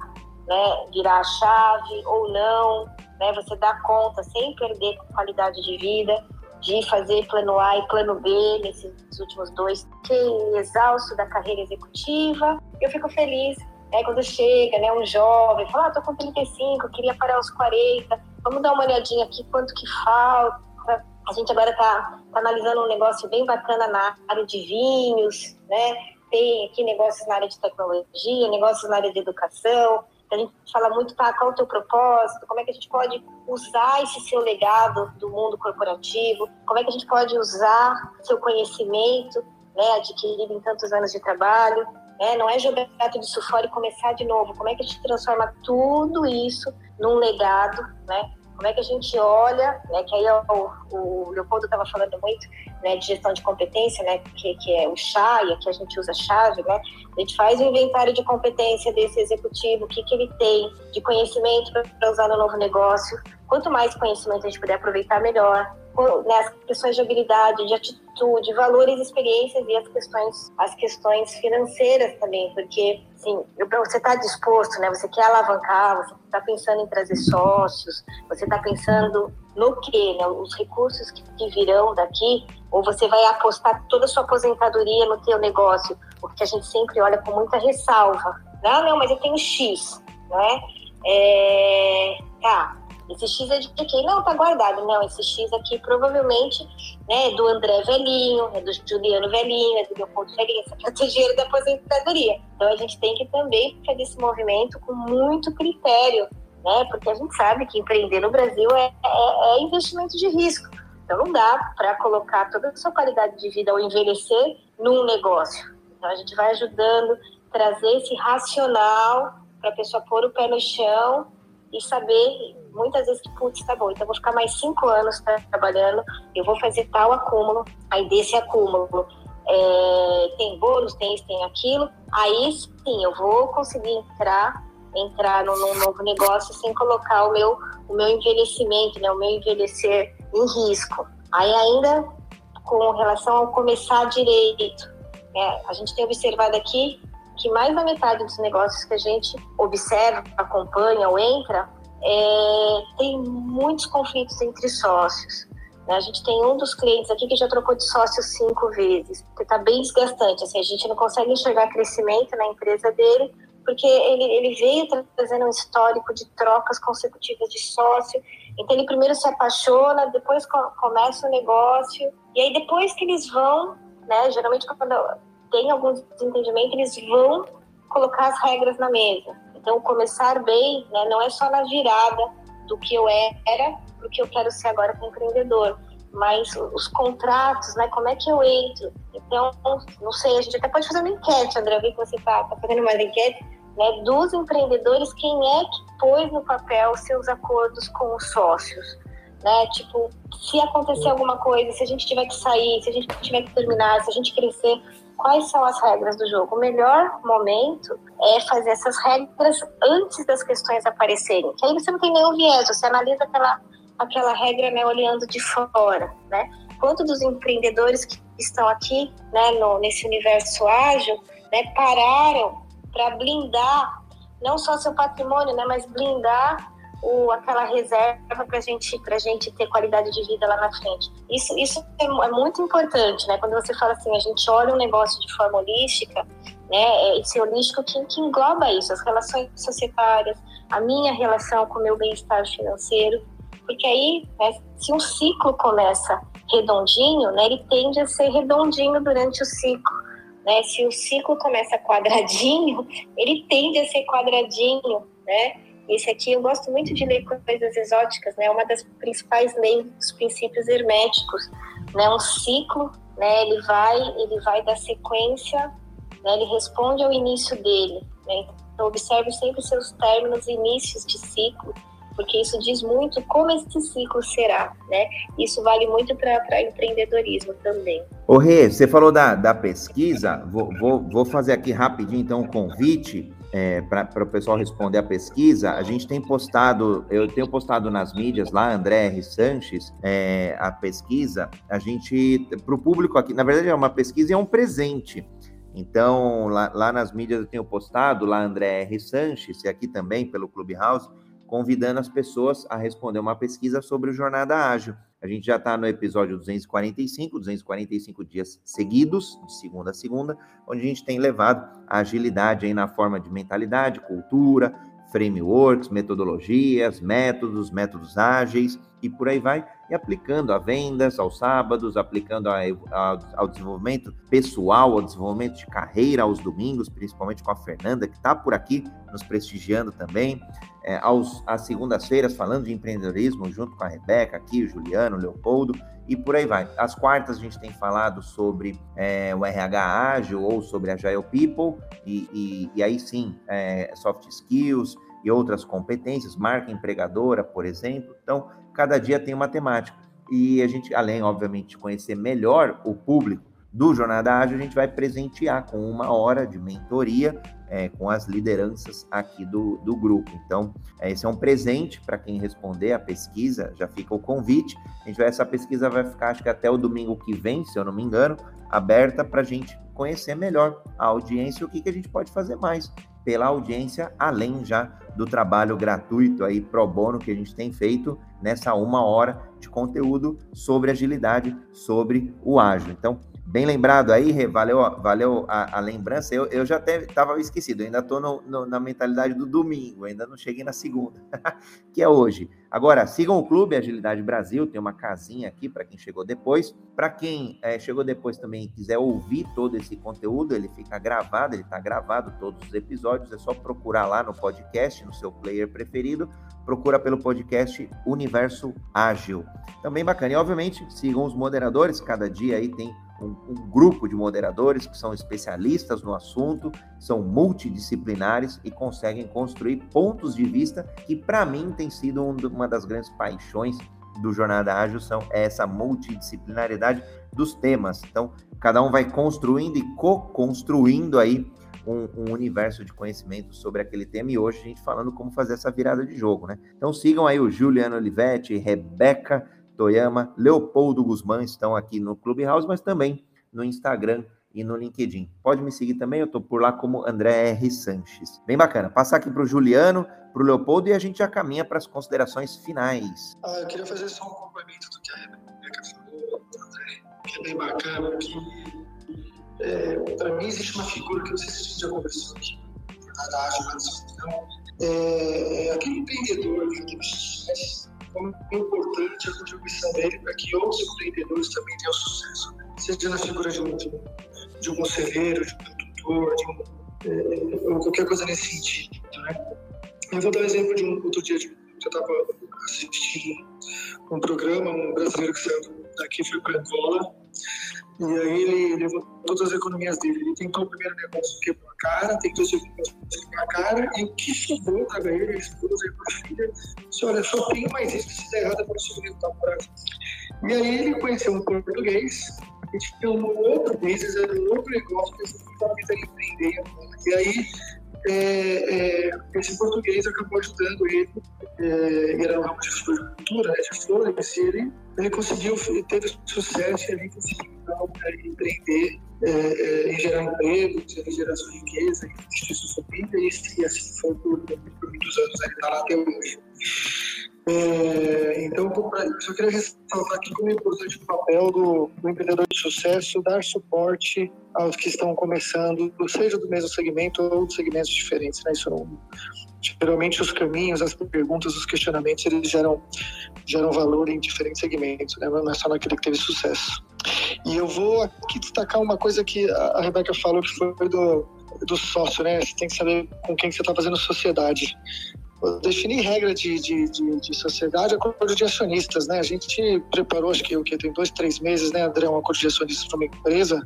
Speaker 2: né? Virar a chave ou não, né? Você dá conta sem perder qualidade de vida de fazer plano A e plano B nesses últimos dois. Fiquei exausto da carreira executiva. Eu fico feliz Quando chega, né, um jovem, fala, ah, tô com 35, queria parar aos 40, vamos dar uma olhadinha aqui quanto que falta. A gente agora tá, tá analisando um negócio bem bacana na área de vinhos, né? Tem aqui negócios na área de tecnologia, negócios na área de educação. A gente fala muito, tá, qual é o teu propósito, como é que a gente pode usar esse seu legado do mundo corporativo, como é que a gente pode usar seu conhecimento, né, adquirido em tantos anos de trabalho, né? Não é jogar tudo isso fora e começar de novo. Como é que a gente transforma tudo isso num legado, né? Como é que a gente olha, né? Que aí é o, o Leopoldo estava falando muito, né? De gestão de competência, né? Que, que é o chá e aqui a gente usa chave, né? A gente faz o inventário de competência desse executivo, o que que ele tem de conhecimento para usar no novo negócio. Quanto mais conhecimento a gente puder aproveitar, melhor né, as questões de habilidade, de atitude, valores, experiências e as questões, as questões financeiras também, porque assim, você está disposto, né? Você quer alavancar, você está pensando em trazer sócios, você está pensando no que, né? Os recursos que, que virão daqui, ou você vai apostar toda a sua aposentadoria no teu negócio, porque a gente sempre olha com muita ressalva. Não, não, mas eu tenho X, não é? é tá, esse X é de quem? Não, tá guardado. Não, esse X aqui provavelmente né, é do André Velhinho, é do Juliano Velhinho, é do Leopoldo Velhinho, esse aqui é o dinheiro da aposentadoria. Então a gente tem que também fazer esse movimento com muito critério, né? Porque a gente sabe que empreender no Brasil é, é, é investimento de risco. Então não dá para colocar toda a sua qualidade de vida ao envelhecer num negócio. Então a gente vai ajudando, trazer esse racional para a pessoa pôr o pé no chão e saber muitas vezes que, putz, tá bom, então vou ficar mais cinco anos trabalhando, eu vou fazer tal acúmulo, aí desse acúmulo é, tem bônus, tem isso, tem aquilo, aí sim eu vou conseguir entrar entrar num, num novo negócio sem colocar o meu, o meu envelhecimento, né, o meu envelhecer em risco. Aí ainda com relação ao começar direito, né, a gente tem observado aqui que mais da metade dos negócios que a gente observa, acompanha ou entra, é, tem muitos conflitos entre sócios. Né? A gente tem um dos clientes aqui que já trocou de sócio cinco vezes, que está bem desgastante. Assim, a gente não consegue enxergar crescimento na empresa dele, porque ele, ele veio trazendo um histórico de trocas consecutivas de sócio. Então, ele primeiro se apaixona, depois começa o negócio, e aí depois que eles vão, né, geralmente quando tem algum desentendimento, eles vão colocar as regras na mesa. Então, começar bem né, não é só na virada do que eu era para o que eu quero ser agora como empreendedor, mas os contratos, né, como é que eu entro. Então, não sei, a gente até pode fazer uma enquete, André, eu vi que você está tá fazendo mais enquete, né, dos empreendedores, quem é que pôs no papel seus acordos com os sócios? né? Tipo, se acontecer alguma coisa, se a gente tiver que sair, se a gente tiver que terminar, se a gente crescer, quais são as regras do jogo? O melhor momento é fazer essas regras antes das questões aparecerem. Que aí você não tem nenhum viés, você analisa aquela, aquela regra né, olhando de fora, né? Quanto dos empreendedores que estão aqui, né, no, nesse universo ágil, né, pararam para blindar não só seu patrimônio, né, mas blindar o, aquela reserva para gente, a gente ter qualidade de vida lá na frente. Isso, isso é, é, muito importante, né? Quando você fala assim, a gente olha um negócio de forma holística, né? É esse holístico que, que engloba isso, as relações societárias, a minha relação com o meu bem-estar financeiro, porque aí, né, se um ciclo começa redondinho, né, ele tende a ser redondinho durante o ciclo. Né? Se o ciclo começa quadradinho, ele tende a ser quadradinho, né? Esse aqui eu gosto muito de ler coisas exóticas, né? Uma das principais leis dos princípios herméticos, né? Um ciclo, né? Ele vai, ele vai dar sequência, né? Ele responde ao início dele, né? Então observe sempre seus términos e inícios de ciclo, porque isso diz muito como esse ciclo será, né? Isso vale muito para empreendedorismo também.
Speaker 1: Ô Rê, você falou da, da pesquisa, vou, vou, vou fazer aqui rapidinho então um convite é, para o pessoal responder a pesquisa, a gente tem postado, eu tenho postado nas mídias lá, André R. Sanches, é, a pesquisa, a gente, para o público aqui, na verdade é uma pesquisa e é um presente. Então, lá, lá, nas mídias eu tenho postado, lá André R. Sanches, e aqui também pelo Clubhouse, convidando as pessoas a responder uma pesquisa sobre o Jornada Ágil. A gente já está no episódio 245, 245 dias seguidos, de segunda a segunda, onde a gente tem levado a agilidade aí na forma de mentalidade, cultura, frameworks, metodologias, métodos, métodos ágeis e por aí vai, e aplicando a vendas aos sábados, aplicando a, a, ao desenvolvimento pessoal, ao desenvolvimento de carreira aos domingos, principalmente com a Fernanda, que está por aqui nos prestigiando também, é, aos, às segundas-feiras falando de empreendedorismo, junto com a Rebeca aqui, o Juliano, o Leopoldo, e por aí vai. Às quartas a gente tem falado sobre é, o RH ágil ou sobre a Agile People, e, e, e aí sim, é, soft skills e outras competências, marca empregadora, por exemplo. Então, cada dia tem uma temática. E a gente, além, obviamente, de conhecer melhor o público do Jornada Ágil, a gente vai presentear com uma hora de mentoria é, com as lideranças aqui do, do grupo. Então, é, esse é um presente para quem responder a pesquisa, já fica o convite. A gente vai, essa pesquisa vai ficar, acho que até o domingo que vem, se eu não me engano, aberta para a gente conhecer melhor a audiência e o que, que a gente pode fazer mais pela audiência, além já do trabalho gratuito aí pro bono que a gente tem feito nessa uma hora de conteúdo sobre agilidade, sobre o ágil. Então, Bem lembrado aí, valeu, valeu a, a lembrança. Eu, eu já estava esquecido, ainda estou na mentalidade do domingo, ainda não cheguei na segunda, que é hoje. Agora, sigam o Clube Agilidade Brasil, tem uma casinha aqui para quem chegou depois. Para quem é, chegou depois também quiser ouvir todo esse conteúdo, ele fica gravado, ele está gravado todos os episódios, é só procurar lá no podcast, no seu player preferido, procura pelo podcast Universo Ágil. Também bacana. E, obviamente, sigam os moderadores, cada dia aí tem um, um, grupo de moderadores que são especialistas no assunto, são multidisciplinares e conseguem construir pontos de vista que, para mim, tem sido um, uma das grandes paixões do Jornada Ágil, são essa multidisciplinaridade dos temas. Então, cada um vai construindo e co-construindo aí um, um, universo de conhecimento sobre aquele tema e hoje a gente falando como fazer essa virada de jogo, né? Então sigam aí o Juliano Olivetti, Rebeca Toyama, Leopoldo Guzmán estão aqui no Clubhouse, mas também no Instagram e no LinkedIn. Pode me seguir também, eu estou por lá como André R. Sanches. Bem bacana. Passar aqui para o Juliano, para o Leopoldo e a gente já caminha para as considerações finais.
Speaker 3: Ah, eu queria fazer só um complemento do que a Rebeca falou, André, que é bem bacana, que é, para mim existe uma figura que vocês se já conversou aqui, da ágil, é, é aquele empreendedor que tem como é importante a contribuição dele para que outros empreendedores também tenham sucesso, seja na figura de um, de um conselheiro, de um tutor, de um, é, ou qualquer coisa nesse sentido. Né? Eu vou dar um exemplo de um outro dia de, eu estava assistindo um programa, um brasileiro que saiu daqui foi para Angola E aí ele levou todas as economias dele. Ele tentou o primeiro negócio quebrou a cara, tentou o segundo negócio quebrou a cara, e o que sobrou da ele, a esposa e a filha, disse, olha, só tenho mais isso, se der errado, eu vou sobreviver para E aí ele conheceu um português, a gente filmou outro business, era um outro negócio que ele estava tentando empreender. E aí é, é, esse português acabou ajudando ele, é, era um ramo de floricultura, de flores, ele, ele conseguiu, teve sucesso e ali conseguiu então, é, empreender é, é, gerar empregos, em gerar sua riqueza, investir sua família, e, e assim foi por, por muitos anos, ele está lá até hoje. É, então, só queria ressaltar aqui como é importante o papel do, do, empreendedor de sucesso dar suporte aos que estão começando, seja do mesmo segmento ou de segmentos diferentes. Né? Isso geralmente os caminhos, as perguntas, os questionamentos, eles geram, geram valor em diferentes segmentos, né? não é só naquele que teve sucesso. E eu vou aqui destacar uma coisa que a Rebeca falou que foi do, do sócio, né? Você tem que saber com quem você está fazendo sociedade definir regra de, de, de, de sociedade é acordo de acionistas, né? A gente preparou, acho que o que tem dois, três meses, né, André, um acordo de acionistas para uma empresa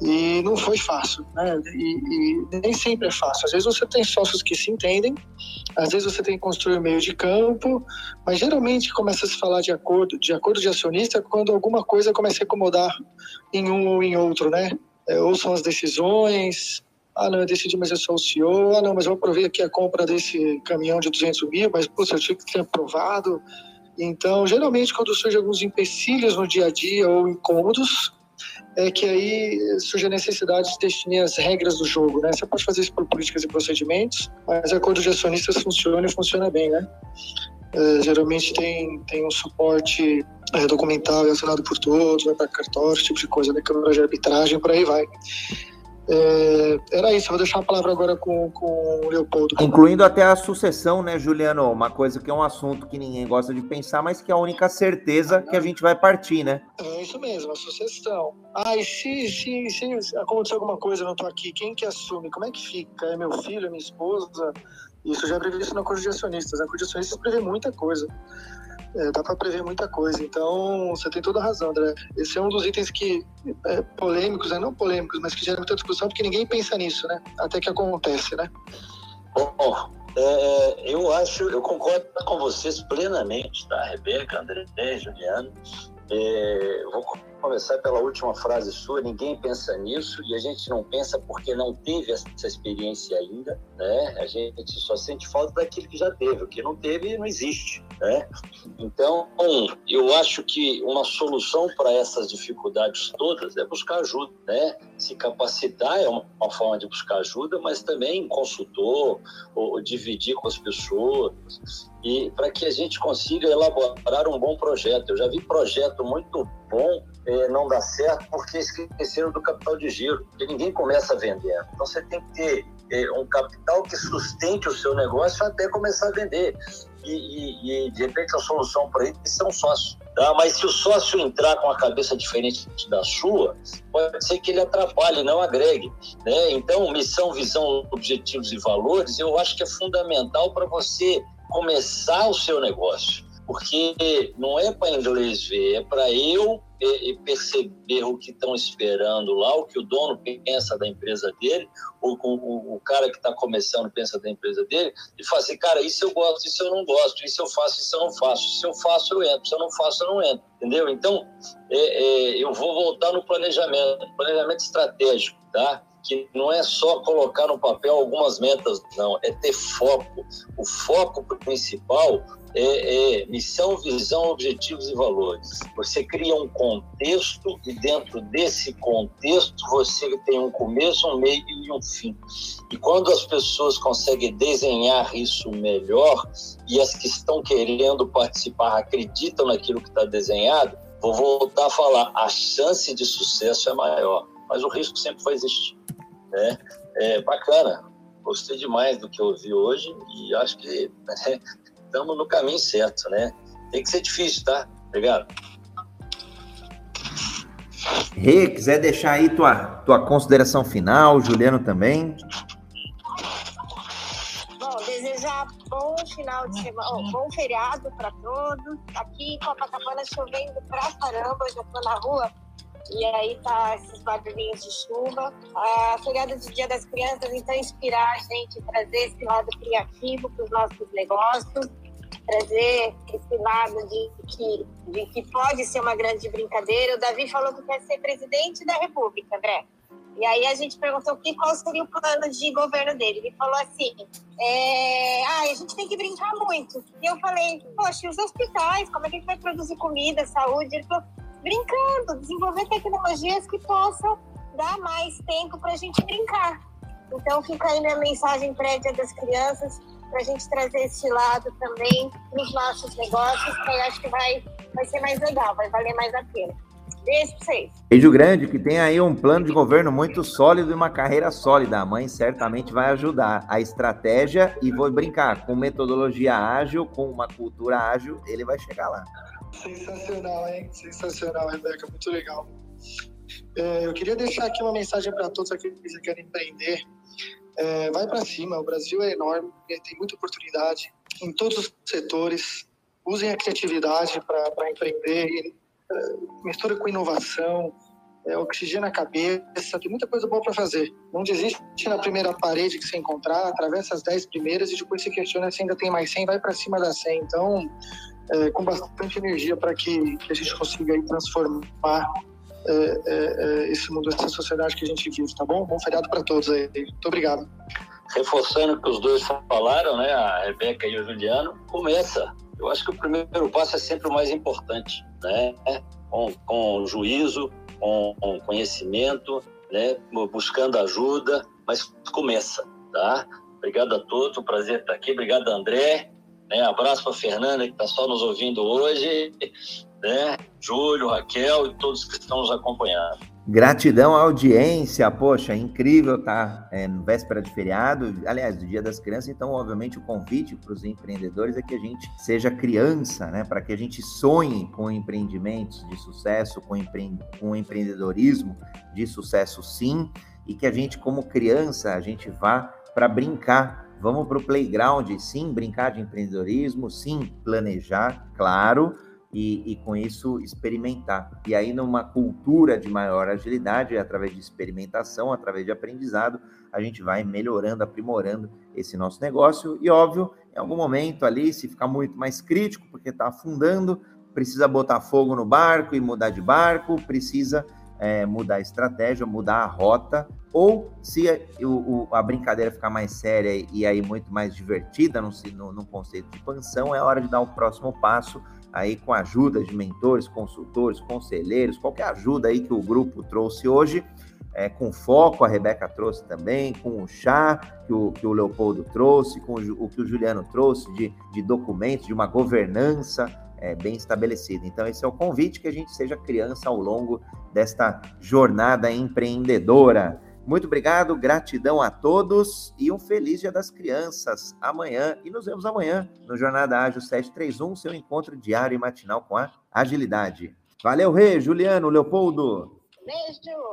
Speaker 3: e não foi fácil, né? E, e, nem sempre é fácil. Às vezes você tem sócios que se entendem, às vezes você tem que construir o meio de campo, mas geralmente começa a se falar de acordo, de acordo de acionista quando alguma coisa começa a incomodar em um ou em outro, né? É, ou são as decisões, ah, não, eu decidi, mas eu sou o CEO. Ah, não, mas eu aprovei aqui a compra desse caminhão de 200 mil, mas, pô, eu tinha que ter aprovado. Então, geralmente, quando surgem alguns empecilhos no dia a dia ou incômodos, é que aí surge a necessidade de definir as regras do jogo, né? Você pode fazer isso por políticas e procedimentos, mas acordo de acionistas funciona e funciona bem, né? É, geralmente tem, tem um suporte é, documental assinado por todos, vai para cartório, esse tipo de coisa, né? Câmara de arbitragem, por aí vai. É, era isso, vou deixar a palavra agora com, com o Leopoldo.
Speaker 1: Incluindo até a sucessão, né, Juliano? Uma coisa que é um assunto que ninguém gosta de pensar, mas que é a única certeza que a gente vai partir, né?
Speaker 3: É isso mesmo, a sucessão. Ah, e se, se, se acontecer alguma coisa, eu não tô aqui, quem que assume? Como é que fica? É meu filho, é minha esposa? Isso já é previsto no acordo de acionistas. No acordo de acionistas prevê muita coisa é, dá para prever muita coisa. Então, você tem toda a razão, André. Esse é um dos itens que é, polêmicos, né? não polêmicos, mas que gera muita discussão, porque ninguém pensa nisso, né? Até que acontece, né?
Speaker 4: Bom, é, eu acho, eu concordo com vocês plenamente, tá? Rebeca, André, Juliano. É, vou começar pela última frase sua. Ninguém pensa nisso e a gente não pensa porque não teve essa experiência ainda, né? A gente só sente falta daquilo que já teve. O que não teve não existe, né? Então, eu acho que uma solução para essas dificuldades todas é buscar ajuda, né? Se capacitar é uma, forma de buscar ajuda, mas também consultor ou dividir com as pessoas e para que a gente consiga elaborar um bom projeto. Eu já vi projeto muito bom é, não dar certo porque esqueceram do capital de giro, porque ninguém começa vendendo. Então você tem que ter é, um capital que sustente o seu negócio até começar a vender. E, e, e de repente a solução para isso é um sócio. Tá? Mas se o sócio entrar com a cabeça diferente da sua, pode ser que ele atrapalhe, não agregue. Né? Então, missão, visão, objetivos e valores, eu acho que é fundamental para você começar o seu negócio. Porque não é para inglês ver, é para eu perceber o que estão esperando lá, o que o dono pensa da empresa dele, ou o, o cara que está começando pensa da empresa dele, e fazer, assim, cara, isso eu gosto, isso eu não gosto, isso eu faço, isso eu não faço, se eu faço, eu entro, se eu não faço, eu não entro, entendeu? Então, é, é, eu vou voltar no planejamento, planejamento estratégico, tá? que não é só colocar no papel algumas metas, não, é ter foco. O foco principal é, é, missão, visão, objetivos e valores. Você cria um contexto e dentro desse contexto você tem um começo, um meio e um fim. E quando as pessoas conseguem desenhar isso melhor e as que estão querendo participar acreditam naquilo que está desenhado, vou voltar a falar, a chance de sucesso é maior, mas o risco sempre vai existir. Né? É bacana, gostei demais do que eu ouvi hoje e acho que né, estamos no caminho certo, né? Tem que ser difícil, tá? Obrigado.
Speaker 1: Rê, quiser deixar aí tua, tua consideração final, Juliano também.
Speaker 2: Bom, desejar bom final de semana, oh, bom feriado para todos. Aqui em Copacabana chovendo pra caramba, eu já tô na rua e aí tá esses barulhinhos de chuva. A feriado do Dia das Crianças, então, inspirar a gente, trazer esse lado criativo para os nossos negócios, trazer esse lado de que, de que pode ser uma grande brincadeira. O Davi falou que quer ser presidente da República, André. E aí a gente perguntou que, qual seria o plano de governo dele. Ele falou assim: é, ah, a gente tem que brincar muito. E eu falei: poxa, os hospitais? Como é que a gente vai produzir comida, saúde? Ele falou: brincando, desenvolver tecnologias que possam dar mais tempo para a gente brincar. Então fica aí minha mensagem prévia das crianças para a gente trazer esse lado também nos nossos negócios, que eu acho que vai, vai ser mais legal, vai valer mais a pena. Beijo para vocês.
Speaker 1: Beijo grande, que tem aí um plano de governo muito sólido e uma carreira sólida. A mãe certamente vai ajudar. A estratégia, e vou brincar, com metodologia ágil, com uma cultura ágil, ele vai chegar lá.
Speaker 3: Sensacional, hein? Sensacional, Rebeca, muito legal. É, eu queria deixar aqui uma mensagem para todos aqueles que querem empreender. É, vai para cima, o Brasil é enorme, tem muita oportunidade em todos os setores. Usem a criatividade para empreender, é, mistura com inovação, é, oxigena a cabeça, tem muita coisa boa para fazer. Não desiste na primeira parede que você encontrar, atravessa as 10 primeiras e depois se questiona se ainda tem mais 100, vai para cima das 100. Então, é, com bastante energia para que, que, a gente consiga aí, transformar é, é, é, esse mundo, essa sociedade que a gente vive, tá bom? Bom feriado para todos aí. Muito obrigado.
Speaker 4: Reforçando o que os dois falaram, né, a Rebeca e o Juliano, começa. Eu acho que o primeiro passo é sempre o mais importante, né? Com, com juízo, com, com conhecimento, né? Buscando ajuda, mas começa, tá? Obrigado a todos, um prazer estar aqui. Obrigado, André. Né? Abraço para Fernanda, que está só nos ouvindo hoje, né? Júlio, Raquel e todos que estão nos acompanhando.
Speaker 1: Gratidão à audiência, poxa, incrível tá é, no véspera de feriado, aliás, do Dia das Crianças, então, obviamente, o convite para os empreendedores é que a gente seja criança, né, para que a gente sonhe com empreendimentos de sucesso, com, empre... com empreendedorismo de sucesso, sim, e que a gente, como criança, a gente vá para brincar Vamos para o playground, sim, brincar de empreendedorismo, sim, planejar, claro, e, e, com isso experimentar. E aí, numa cultura de maior agilidade, através de experimentação, através de aprendizado, a gente vai melhorando, aprimorando esse nosso negócio. E óbvio, em algum momento ali, se ficar muito mais crítico, porque está afundando, precisa botar fogo no barco e mudar de barco, precisa é, mudar a estratégia, mudar a rota, ou se a, o, a brincadeira ficar mais séria e aí muito mais divertida no, no, no conceito de expansão, é hora de dar o próximo passo aí com a ajuda de mentores, consultores, conselheiros, qualquer ajuda aí que o grupo trouxe hoje, é, com foco, a Rebeca trouxe também, com o chá que o, que o Leopoldo trouxe, com o, o que o Juliano trouxe de, de documentos, de uma governança, é, bem estabelecida. Então, esse é o convite que a gente seja criança ao longo desta jornada empreendedora. Muito obrigado, gratidão a todos e um feliz Dia das Crianças amanhã. E nos vemos amanhã no Jornada Ágil 731, seu encontro diário e matinal com a agilidade. Valeu, Rei, Juliano, Leopoldo.
Speaker 2: Beijo.